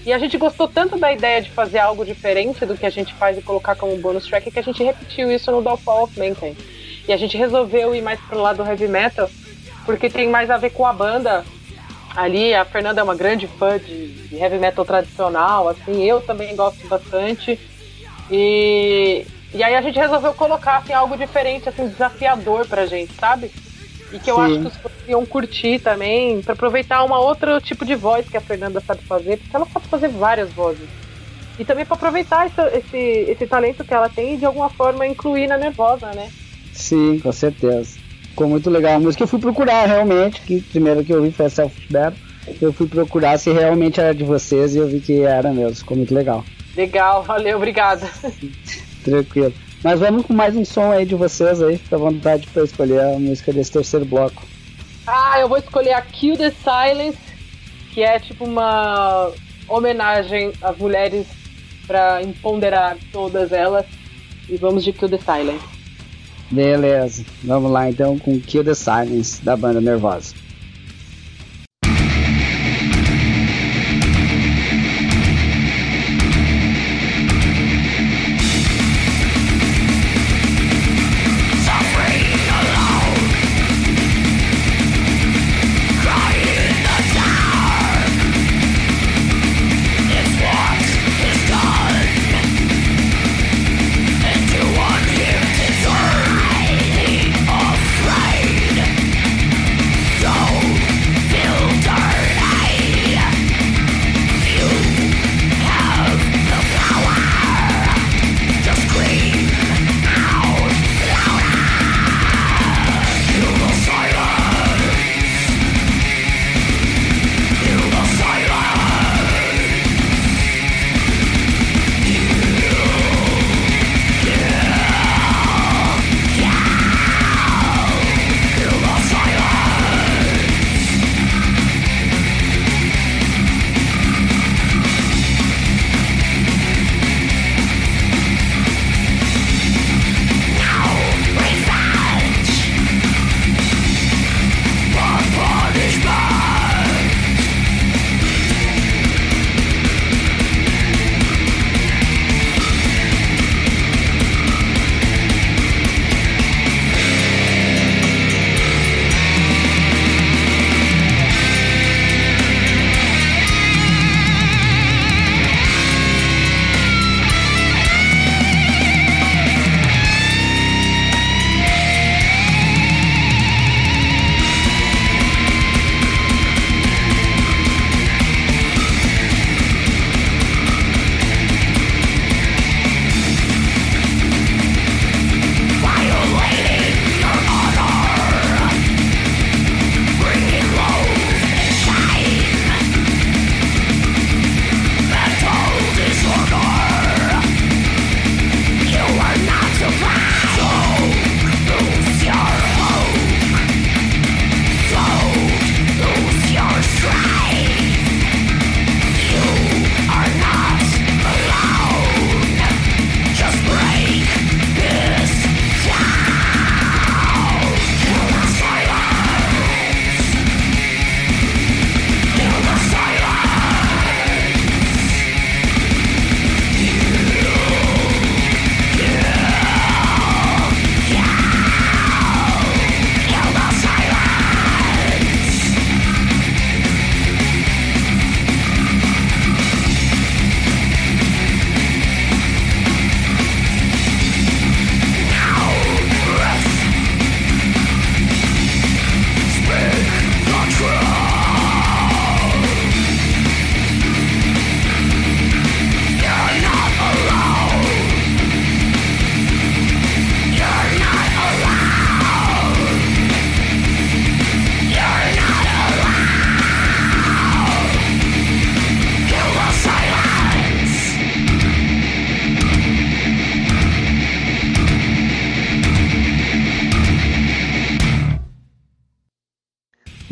E a gente gostou tanto da ideia de fazer algo diferente do que a gente faz e colocar como bonus track que a gente repetiu isso no Downfall of Mankind. E a gente resolveu ir mais pro lado do heavy metal, porque tem mais a ver com a banda. Ali, a Fernanda é uma grande fã de, de heavy metal tradicional, assim, eu também gosto bastante. E, e aí a gente resolveu colocar assim, algo diferente, assim, desafiador pra gente, sabe? E que eu Sim. acho que os fãs iam curtir também, para aproveitar uma outro tipo de voz que a Fernanda sabe fazer, porque ela sabe fazer várias vozes. E também para aproveitar esse, esse, esse, talento que ela tem e de alguma forma incluir na Nervosa, né? Sim, com certeza. Ficou muito legal a música. Eu fui procurar realmente, que primeiro que eu vi foi a Self Battle. Eu fui procurar se realmente era de vocês e eu vi que era mesmo. Ficou muito legal. Legal, valeu, obrigada. Tranquilo. Mas vamos com mais um som aí de vocês aí, fica à vontade para escolher a música desse terceiro bloco. Ah, eu vou escolher a Kill the Silence, que é tipo uma homenagem às mulheres para empoderar todas elas. E vamos de Kill the Silence. Beleza, vamos lá então com Kill the Silence da banda Nervosa.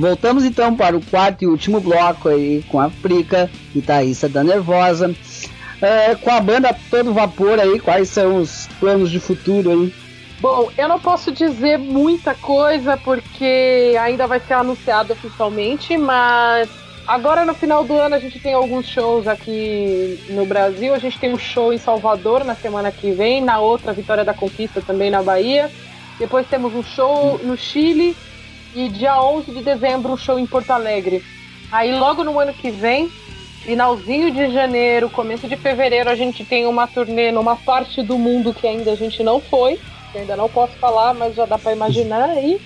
Voltamos então para o quarto e último bloco aí com a Prica, guitarrista da Nervosa. É, com a banda todo vapor aí, quais são os planos de futuro aí? Bom, eu não posso dizer muita coisa porque ainda vai ser anunciado oficialmente, mas agora no final do ano a gente tem alguns shows aqui no Brasil. A gente tem um show em Salvador na semana que vem, na outra Vitória da Conquista também na Bahia. Depois temos um show no Chile e dia 11 de dezembro um show em Porto Alegre. Aí logo no ano que vem, finalzinho de janeiro, começo de fevereiro, a gente tem uma turnê numa parte do mundo que ainda a gente não foi, que ainda não posso falar, mas já dá para imaginar aí.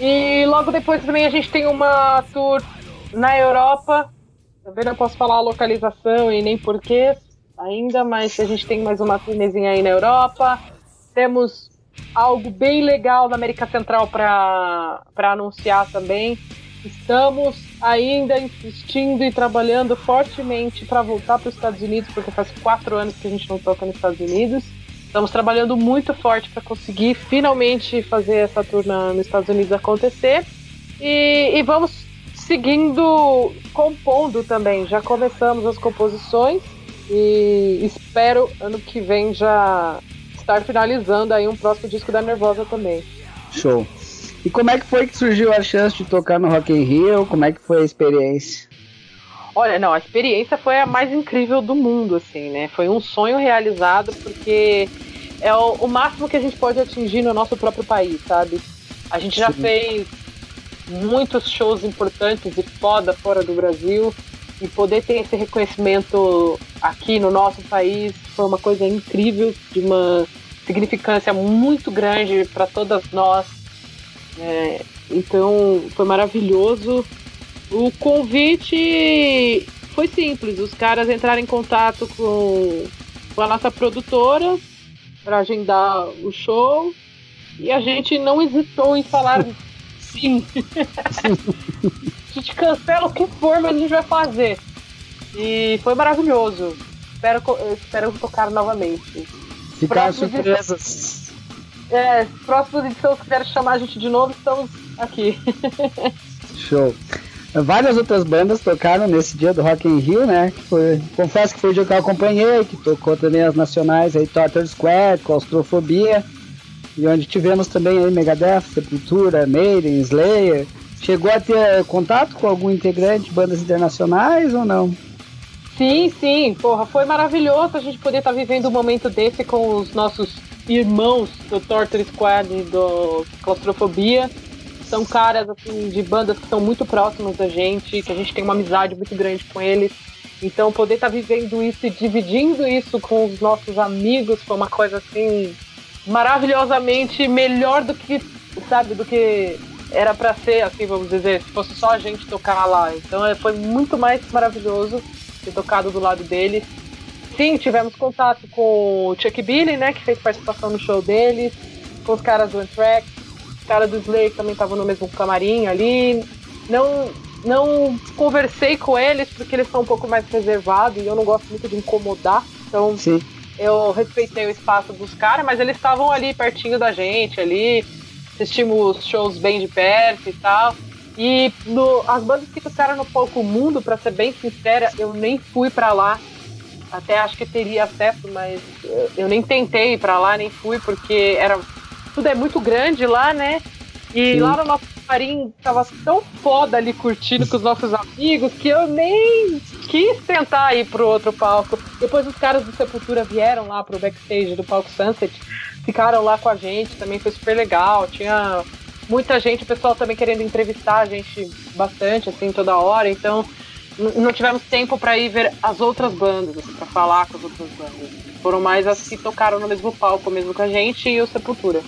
E logo depois também a gente tem uma tour na Europa. Também não posso falar a localização e nem porquê ainda, mas a gente tem mais uma turnêzinha aí na Europa. Temos algo bem legal na América Central para anunciar também. Estamos ainda insistindo e trabalhando fortemente para voltar para os Estados Unidos, porque faz quatro anos que a gente não toca nos Estados Unidos. Estamos trabalhando muito forte para conseguir finalmente fazer essa turma nos Estados Unidos acontecer. E, e vamos seguindo compondo também. Já começamos as composições e espero ano que vem já estar finalizando aí um próximo disco da Nervosa também. Show. E como é que foi que surgiu a chance de tocar no Rock in Rio? Como é que foi a experiência? Olha, não, a experiência foi a mais incrível do mundo, assim, né? Foi um sonho realizado porque é o, o máximo que a gente pode atingir no nosso próprio país, sabe? A gente já Sim. fez muitos shows importantes e foda fora do Brasil e poder ter esse reconhecimento aqui no nosso país foi uma coisa incrível, de uma significância muito grande para todas nós. É, então foi maravilhoso. O convite foi simples, os caras entraram em contato com, com a nossa produtora para agendar o show e a gente não hesitou em falar sim. a gente cancela o que for, mas a gente vai fazer. E foi maravilhoso. Espero, espero tocar novamente. Ficar surpresas. É, próximos edições, se quiser chamar a gente de novo, estamos aqui. Show. Várias outras bandas tocaram nesse dia do Rock in Rio, né? Foi, confesso que foi o dia que eu acompanhei, que tocou também as nacionais aí, Torture Square, Claustrofobia, e onde tivemos também aí Megadeth, Sepultura, Maiden, Slayer. Chegou a ter contato com algum integrante de bandas internacionais ou não? Sim, sim, porra, foi maravilhoso a gente poder estar tá vivendo um momento desse com os nossos irmãos do Torture Squad do Claustrofobia. São caras assim de bandas que são muito próximos da gente, que a gente tem uma amizade muito grande com eles. Então poder estar tá vivendo isso e dividindo isso com os nossos amigos foi uma coisa assim maravilhosamente melhor do que, sabe, do que era para ser, assim, vamos dizer, se fosse só a gente tocar lá. Então é, foi muito mais maravilhoso ter tocado do lado deles. Sim, tivemos contato com o Chuck Billy, né, que fez participação no show deles, com os caras do Anthrax, os caras do Slay que também estavam no mesmo camarim ali. Não, não conversei com eles porque eles são um pouco mais reservados e eu não gosto muito de incomodar. Então, Sim eu respeitei o espaço dos caras, mas eles estavam ali pertinho da gente, ali, assistimos shows bem de perto e tal. E no, as bandas que tocaram no Palco Mundo, para ser bem sincera, eu nem fui para lá. Até acho que teria acesso, mas eu nem tentei ir pra lá, nem fui, porque era tudo é muito grande lá, né? E Sim. lá no nosso camarim tava tão foda ali curtindo com os nossos amigos que eu nem quis tentar ir pro outro palco. Depois os caras do Sepultura vieram lá pro backstage do palco Sunset, ficaram lá com a gente, também foi super legal. Tinha muita gente, o pessoal também querendo entrevistar a gente bastante, assim, toda hora. Então não tivemos tempo para ir ver as outras bandas, assim, para falar com as outras bandas. Foram mais as que tocaram no mesmo palco mesmo com a gente e o Sepultura.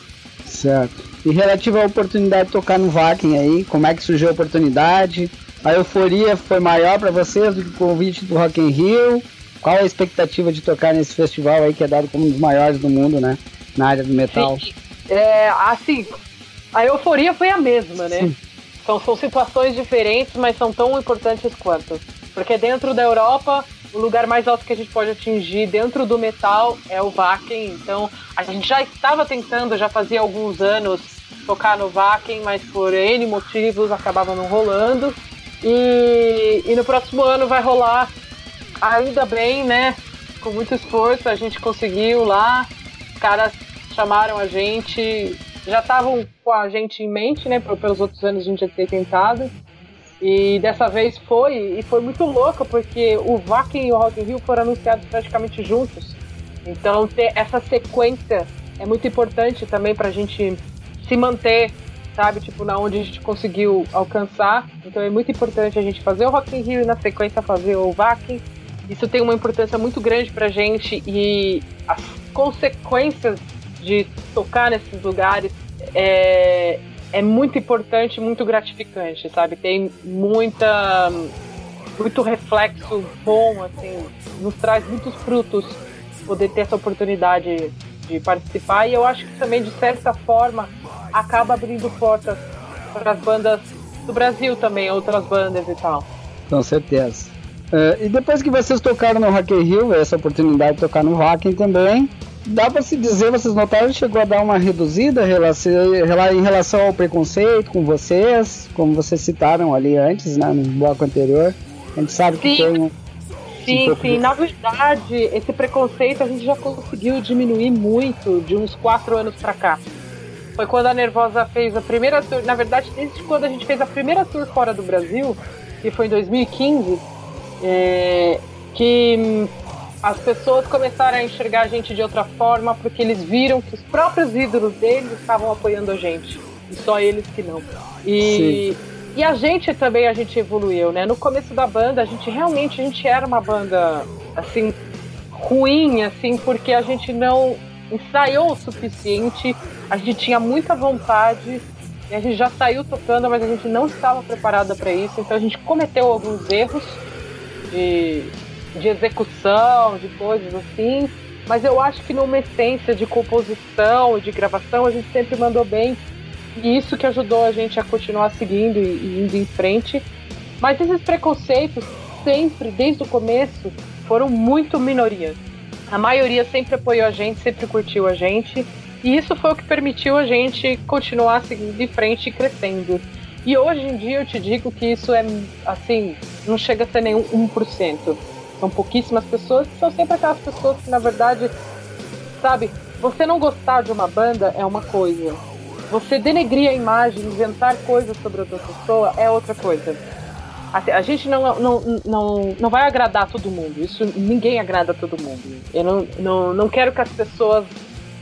Certo. E relativo à oportunidade de tocar no Vakin aí, como é que surgiu a oportunidade? A euforia foi maior para vocês do que o convite do Rock in Rio? Qual a expectativa de tocar nesse festival aí que é dado como um dos maiores do mundo, né? Na área do metal. Sim. É, assim, a euforia foi a mesma, né? São, são situações diferentes, mas são tão importantes quanto. Porque dentro da Europa o lugar mais alto que a gente pode atingir dentro do metal é o Wacken. Então, a gente já estava tentando, já fazia alguns anos, tocar no Vakin, mas por N motivos acabava não rolando. E, e no próximo ano vai rolar, ainda bem, né? Com muito esforço a gente conseguiu lá. Os caras chamaram a gente, já estavam com a gente em mente, né? Pelos outros anos a gente já ter tentado. E dessa vez foi, e foi muito louco, porque o Vakin e o Rock in Rio foram anunciados praticamente juntos. Então ter essa sequência é muito importante também para a gente se manter, sabe, tipo, na onde a gente conseguiu alcançar. Então é muito importante a gente fazer o Rock in Rio e na sequência fazer o Vakin. Isso tem uma importância muito grande pra gente e as consequências de tocar nesses lugares é, é muito importante, muito gratificante, sabe? Tem muita muito reflexo bom, assim, nos traz muitos frutos poder ter essa oportunidade de participar e eu acho que também de certa forma acaba abrindo portas para as bandas do Brasil também, outras bandas e tal. Com certeza. Uh, e depois que vocês tocaram no Rock in Rio, essa oportunidade de tocar no Rock também, dá para se dizer, vocês notaram que chegou a dar uma reduzida em relação ao preconceito com vocês, como vocês citaram ali antes, né, no bloco anterior. A gente sabe que sim. tem um. Sim, um sim. De... Na verdade, esse preconceito a gente já conseguiu diminuir muito de uns quatro anos para cá. Foi quando a Nervosa fez a primeira tour. Na verdade, desde quando a gente fez a primeira tour fora do Brasil, que foi em 2015, é, que as pessoas começaram a enxergar a gente de outra forma porque eles viram que os próprios ídolos deles estavam apoiando a gente e só eles que não. E, e a gente também a gente evoluiu, né? No começo da banda a gente realmente a gente era uma banda assim ruim, assim porque a gente não ensaiou o suficiente, a gente tinha muita vontade e a gente já saiu tocando, mas a gente não estava preparada para isso, então a gente cometeu alguns erros de de execução, de coisas assim. Mas eu acho que numa essência de composição e de gravação a gente sempre mandou bem. E isso que ajudou a gente a continuar seguindo e, e indo em frente. Mas esses preconceitos sempre, desde o começo, foram muito minorias. A maioria sempre apoiou a gente, sempre curtiu a gente. E isso foi o que permitiu a gente continuar seguindo em frente e crescendo. E hoje em dia eu te digo que isso é, assim, não chega a ser nem 1%. São pouquíssimas pessoas, são sempre aquelas pessoas que, na verdade, sabe, você não gostar de uma banda é uma coisa. Você denegrir a imagem, inventar coisas sobre outra pessoa é outra coisa. A gente não, não, não, não vai agradar todo mundo. Isso ninguém agrada todo mundo. Eu não, não, não quero que as pessoas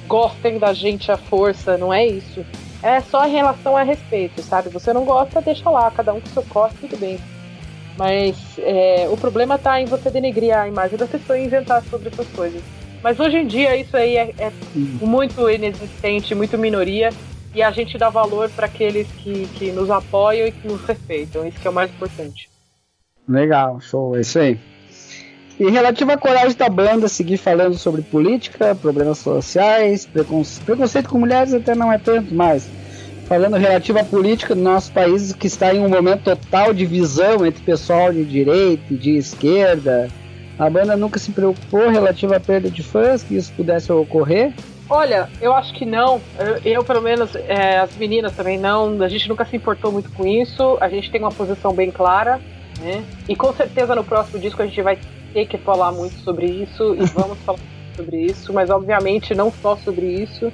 gostem da gente à força, não é isso. É só em relação a respeito, sabe? Você não gosta, deixa lá, cada um com seu corpo, tudo bem. Mas é, o problema tá em você denegrir a imagem da pessoa e inventar sobre essas coisas. Mas hoje em dia isso aí é, é muito inexistente, muito minoria, e a gente dá valor para aqueles que, que nos apoiam e que nos respeitam. Isso que é o mais importante. Legal, show, é isso aí. E relativo à coragem da banda seguir falando sobre política, problemas sociais, preconce... preconceito com mulheres até não é tanto, mas falando relativo à política do nosso país, que está em um momento total de visão entre pessoal de direita e de esquerda. A banda nunca se preocupou relativo à perda de fãs, que isso pudesse ocorrer? Olha, eu acho que não. Eu, eu pelo menos, é, as meninas também não. A gente nunca se importou muito com isso. A gente tem uma posição bem clara, né? E com certeza no próximo disco a gente vai ter que falar muito sobre isso e vamos falar sobre isso, mas obviamente não só sobre isso.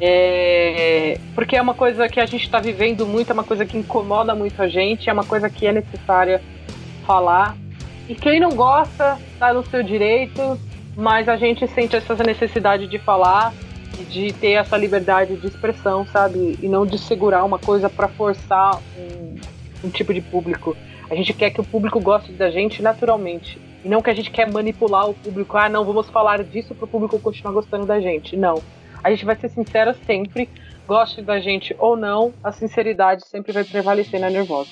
É, porque é uma coisa que a gente está vivendo muito, é uma coisa que incomoda muito a gente, é uma coisa que é necessária falar. E quem não gosta, está no seu direito, mas a gente sente essa necessidade de falar e de ter essa liberdade de expressão, sabe? E não de segurar uma coisa para forçar um, um tipo de público. A gente quer que o público goste da gente naturalmente. E não que a gente quer manipular o público. Ah, não, vamos falar disso para o público continuar gostando da gente. Não a gente vai ser sincera sempre, goste da gente ou não, a sinceridade sempre vai prevalecer na nervosa.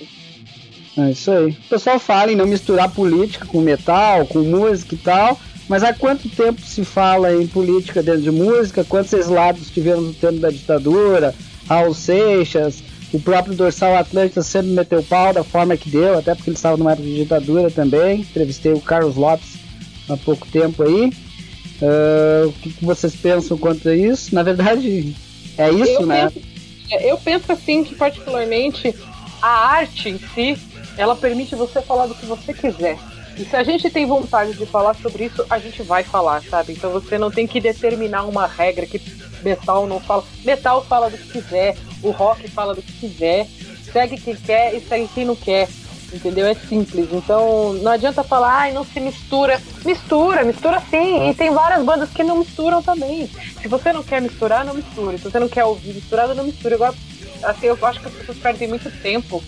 É isso aí. O pessoal fala em não misturar política com metal, com música e tal, mas há quanto tempo se fala em política dentro de música? Quantos lados tivemos no tempo da ditadura? Raul Seixas, o próprio Dorsal Atlântica sempre meteu pau da forma que deu, até porque ele estava numa época de ditadura também. Entrevistei o Carlos Lopes há pouco tempo aí. Uh, o que, que, vocês pensam quanto a isso? Na verdade, é isso, eu né? Penso, É, eu penso assim que, particularmente, a arte em si, ela permite você falar do que você quiser. E se a gente tem vontade de falar sobre isso, a gente vai falar, sabe? Então você não tem que determinar uma regra que metal não fala. Metal fala do que quiser, o rock fala do que quiser, segue quem quer e segue quem não quer. Entendeu? É simples. Então não adianta falar, ai, não se mistura. Mistura, mistura sim. E tem várias bandas que não misturam também. Se você não quer misturar, não misture. Se você não quer ouvir misturado, não misture. Agora, assim, eu acho que as pessoas perdem muito tempo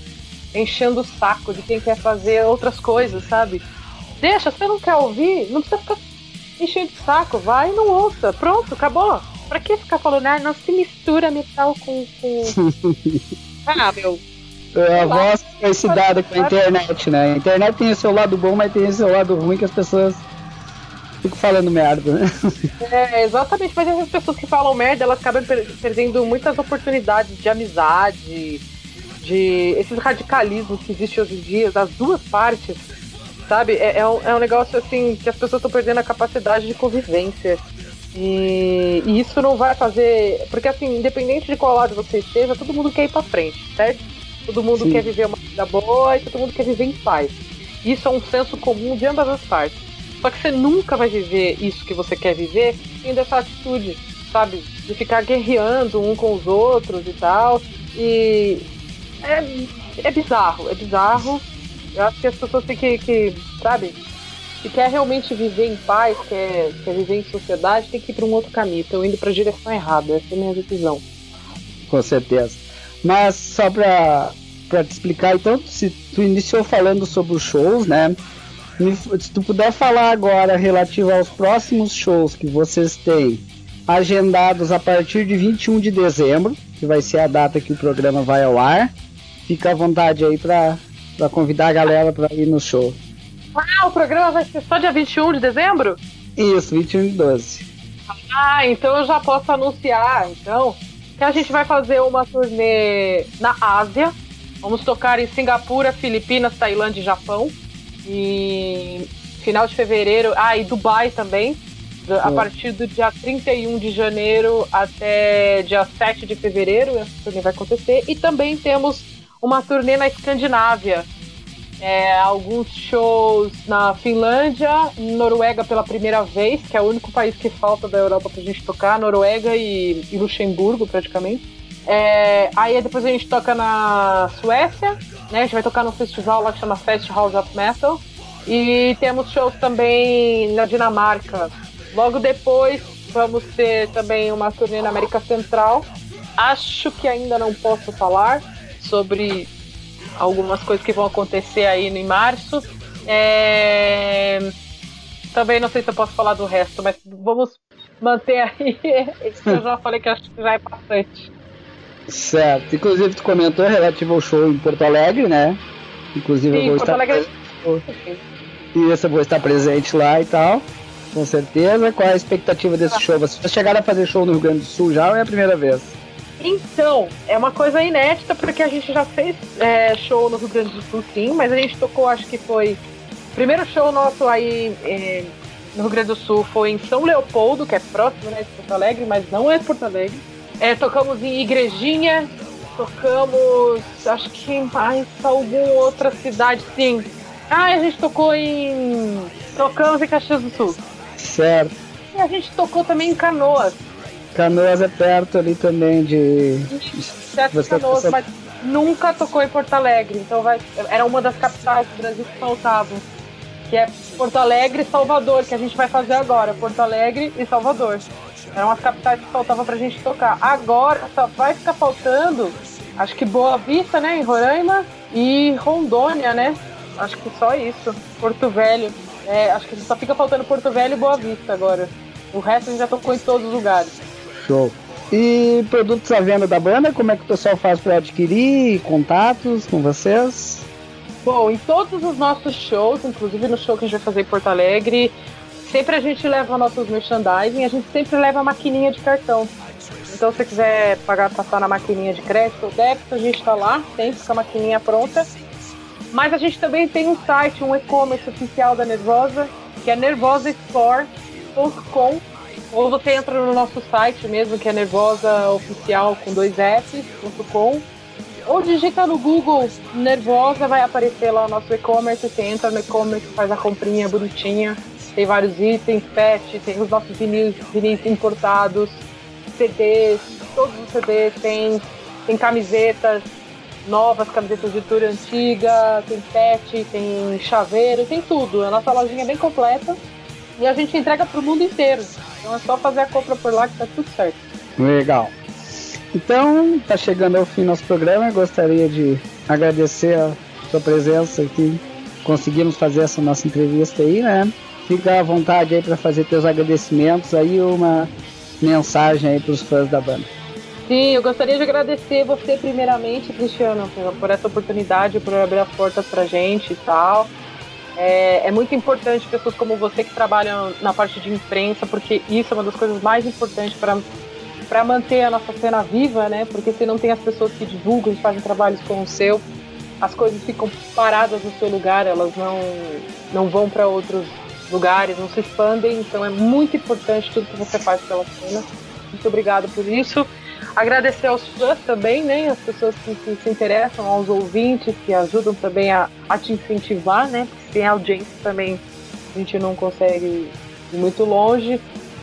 enchendo o saco de quem quer fazer outras coisas, sabe? Deixa, se você não quer ouvir, não precisa ficar enchendo o saco, vai e não ouça. Pronto, acabou. Pra que ficar falando, ah, não se mistura metal com. com... ah, meu. É a voz foi se dada com a internet, né? A internet tem o seu lado bom, mas tem o seu lado ruim que as pessoas ficam falando merda, né? É, exatamente, mas as pessoas que falam merda, elas acabam perdendo muitas oportunidades de amizade, de esses radicalismos que existem hoje em dia, das duas partes, sabe? É, é, um, é um negócio assim que as pessoas estão perdendo a capacidade de convivência. E, e, isso não vai fazer. Porque assim, independente de qual lado você esteja, todo mundo quer ir pra frente, certo? Todo mundo Sim. quer viver uma vida boa e todo mundo quer viver em paz. Isso é um senso comum de ambas as partes. Só que você nunca vai viver isso que você quer viver tendo essa atitude, sabe? De ficar guerreando um com os outros e tal. E é, é bizarro, é bizarro. Eu acho que as pessoas têm que, que sabe, se quer realmente viver em paz, quer, quer viver em sociedade, tem que ir para um outro caminho. Estão indo para a direção errada, essa é a minha decisão. Com certeza. Mas só para para te explicar, então, se tu iniciou falando sobre os shows, né? Se tu puder falar agora relativo aos próximos shows que vocês têm agendados a partir de 21 de dezembro, que vai ser a data que o programa vai ao ar, fica à vontade aí para convidar a galera para ir no show. Ah, o programa vai ser só dia 21 de dezembro? Isso, 21 de 12. Ah, então eu já posso anunciar, então, que a gente vai fazer uma turnê na Ásia. Vamos tocar em Singapura, Filipinas, Tailândia e Japão. E final de fevereiro, ah, e Dubai também. A partir do dia 31 de janeiro até dia 7 de fevereiro, essa turnê vai acontecer. E também temos uma turnê na Escandinávia, é, alguns shows na Finlândia, Noruega pela primeira vez, que é o único país que falta da Europa pra gente tocar, Noruega e, e Luxemburgo praticamente. É, aí depois a gente toca na Suécia, né? A gente vai tocar num festival lá que chama Fest House of Metal. E temos shows também na Dinamarca. Logo depois vamos ter também uma turnê na América Central. Acho que ainda não posso falar sobre algumas coisas que vão acontecer aí em março. É... Também não sei se eu posso falar do resto, mas vamos manter aí. eu já falei que acho que já é bastante. Certo. Inclusive, tu comentou relativo ao show em Porto Alegre, né? Inclusive, Sim, eu vou Porto estar. Alegre... E esse eu vou estar presente lá e tal. Com certeza. Qual é a expectativa desse ah. show? Vocês chegaram a fazer show no Rio Grande do Sul já ou é a primeira vez? Então, é uma coisa inédita, porque a gente já fez é, show no Rio Grande do Sul, sim, mas a gente tocou, acho que foi. O primeiro show nosso aí é, no Rio Grande do Sul foi em São Leopoldo, que é próximo né, de Porto Alegre, mas não é Porto Alegre. É, tocamos em Igrejinha, tocamos, acho que em mais alguma outra cidade, sim. Ah, a gente tocou em. Tocamos em Caxias do Sul. Certo. E a gente tocou também em Canoas. Canoas é perto ali também de. Certo Canoas, mas nunca tocou em Porto Alegre. Então vai, era uma das capitais do Brasil que faltavam. Que é Porto Alegre e Salvador, que a gente vai fazer agora. Porto Alegre e Salvador. Eram as capitais que faltavam pra gente tocar. Agora só vai ficar faltando, acho que Boa Vista, né? Em Roraima e Rondônia, né? Acho que só isso. Porto Velho. É, acho que só fica faltando Porto Velho e Boa Vista agora. O resto a gente já tocou em todos os lugares. Show. E produtos à venda da banda, como é que o pessoal faz para adquirir? Contatos com vocês? Bom, em todos os nossos shows, inclusive no show que a gente vai fazer em Porto Alegre, sempre a gente leva nossos merchandising, a gente sempre leva a maquininha de cartão. Então, se você quiser pagar, passar na maquininha de crédito ou débito, a gente está lá, sempre com a maquininha pronta. Mas a gente também tem um site, um e-commerce oficial da Nervosa, que é nervosastore.com Ou você entra no nosso site mesmo, que é nervosaoficial com dois S.com. Ou digita no Google Nervosa, vai aparecer lá o nosso e-commerce. Você entra no e-commerce, faz a comprinha bonitinha. Tem vários itens, pet, tem os nossos vinis, vinis importados, CDs, todos os CDs, tem, tem camisetas novas, camisetas de tour antiga, tem pet, tem chaveiro, tem tudo. A nossa lojinha é bem completa e a gente entrega para o mundo inteiro. Então é só fazer a compra por lá que tá tudo certo. Legal. Então, tá chegando ao fim do nosso programa. Eu gostaria de agradecer a sua presença aqui. Conseguimos fazer essa nossa entrevista aí, né? Fica à vontade aí para fazer teus agradecimentos aí, uma mensagem aí para os fãs da banda. Sim, eu gostaria de agradecer você primeiramente, Cristiano, por essa oportunidade, por abrir as portas pra gente e tal. É, é, muito importante pessoas como você que trabalham na parte de imprensa, porque isso é uma das coisas mais importantes para manter a nossa cena viva, né? Porque se não tem as pessoas que divulgam e fazem trabalhos como o seu, as coisas ficam paradas no seu lugar, elas não, não vão para outros lugares, não se expandem. Então é muito importante tudo que você faz pela cena. Muito obrigado por isso. Agradecer aos fãs também, né? As pessoas que, que, se interessam, aos ouvintes que ajudam também a, a te incentivar, né? Porque sem audiência também a gente não consegue ir muito longe.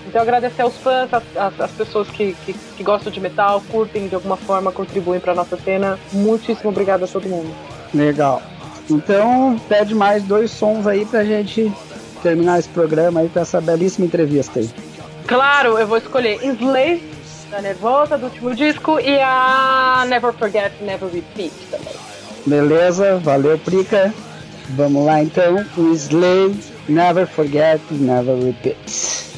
Então agradecer aos fãs, as pessoas que, que, que, gostam de metal, curtem de alguma forma, contribuem para nossa cena. Muitíssimo obrigado a todo mundo. Legal. Então pede mais dois sons aí pra gente terminar esse programa aí com essa belíssima entrevista aí. Claro, eu vou escolher Slave da Nervosa, do último disco, e a Never Forget, Never Repeat também. Beleza, valeu, Prica. Vamos lá então, o Slave, Never Forget, Never Repeat.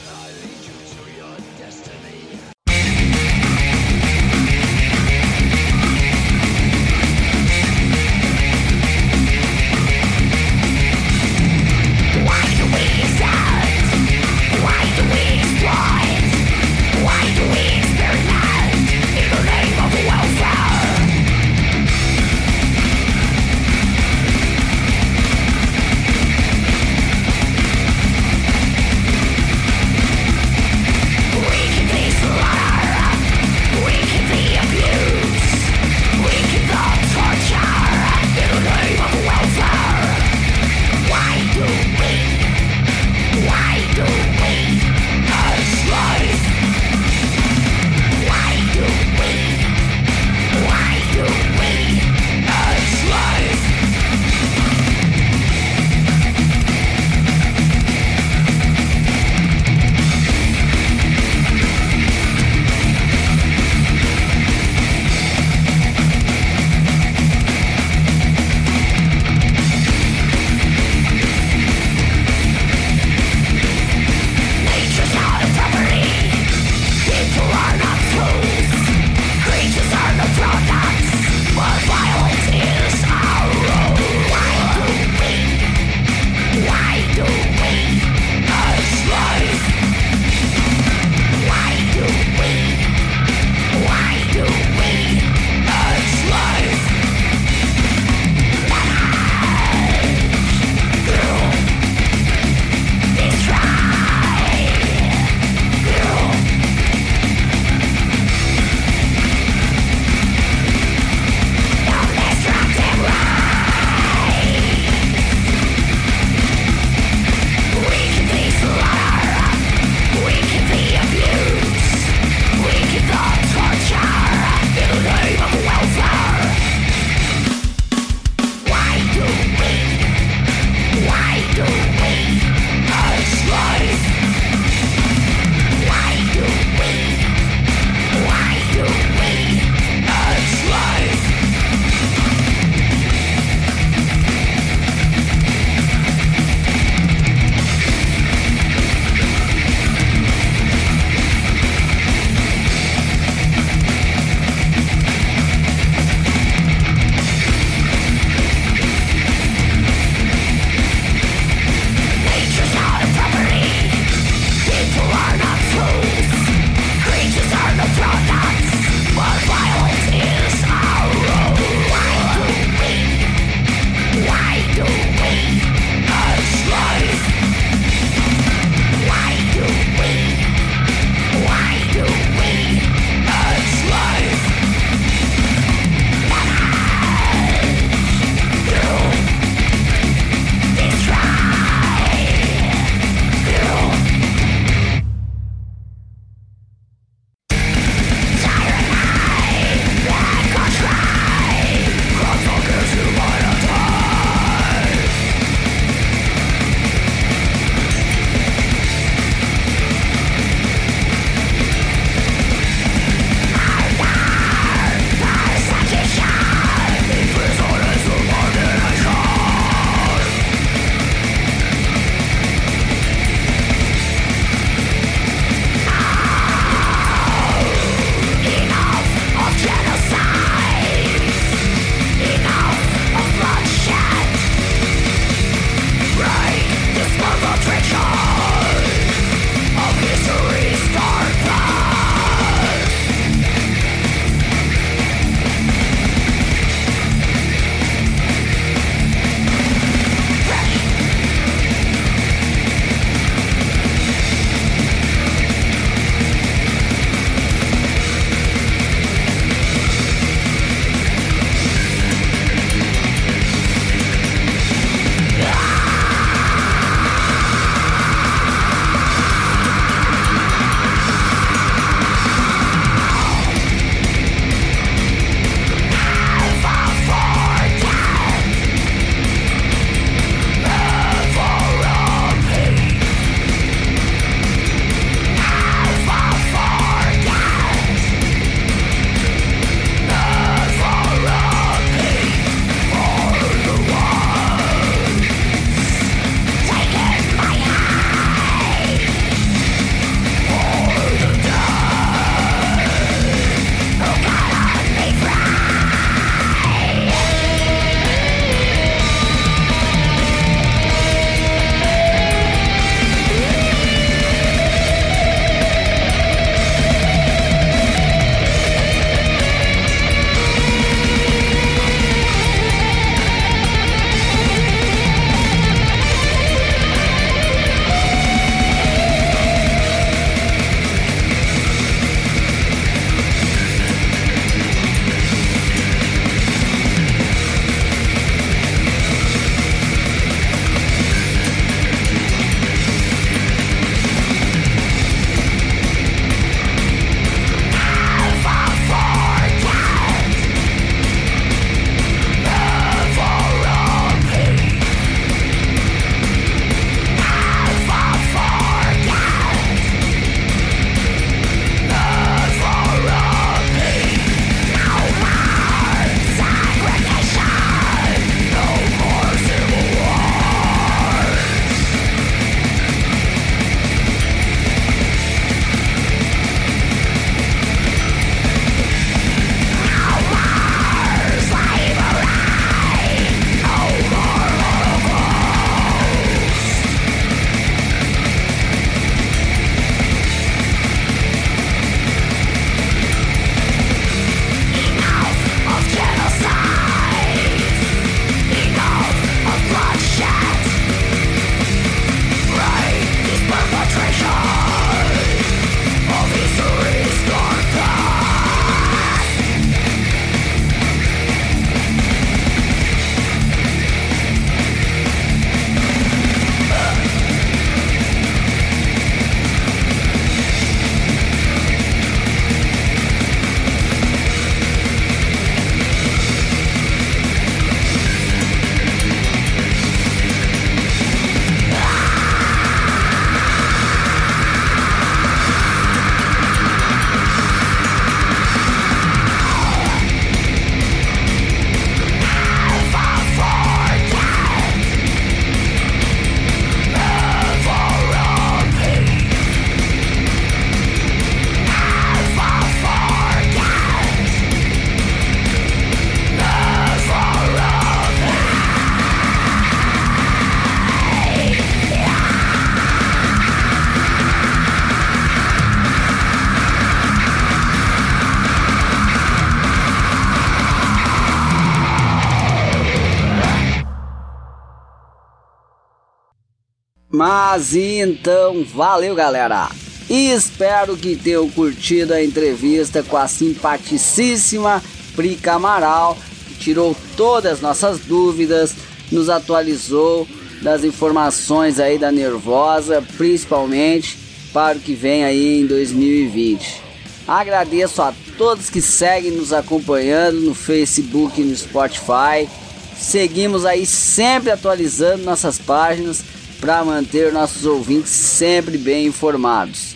Mas então, valeu galera! E espero que tenham curtido a entrevista com a simpaticíssima Prica Amaral, que tirou todas as nossas dúvidas, nos atualizou das informações aí da Nervosa, principalmente para o que vem aí em 2020. Agradeço a todos que seguem nos acompanhando no Facebook e no Spotify. Seguimos aí sempre atualizando nossas páginas para manter nossos ouvintes sempre bem informados.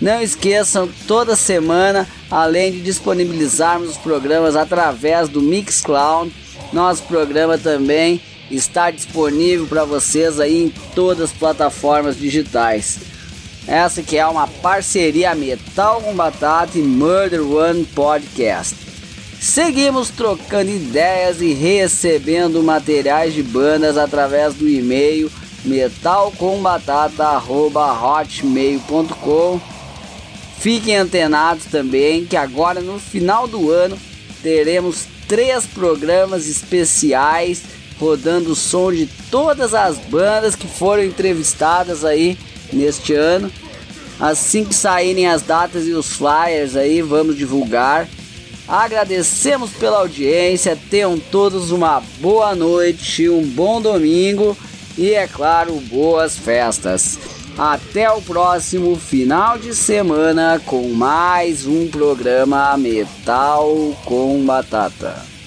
Não esqueçam, toda semana, além de disponibilizarmos os programas através do Mixcloud, nosso programa também está disponível para vocês aí em todas as plataformas digitais. Essa que é uma parceria Metal com Batata e Murder One Podcast. Seguimos trocando ideias e recebendo materiais de bandas através do e-mail metalcombatata.hotmail.com Fiquem antenados também que agora no final do ano teremos três programas especiais rodando o som de todas as bandas que foram entrevistadas aí neste ano. Assim que saírem as datas e os flyers aí, vamos divulgar. Agradecemos pela audiência, tenham todos uma boa noite, um bom domingo e, é claro, boas festas. Até o próximo final de semana com mais um programa Metal com Batata.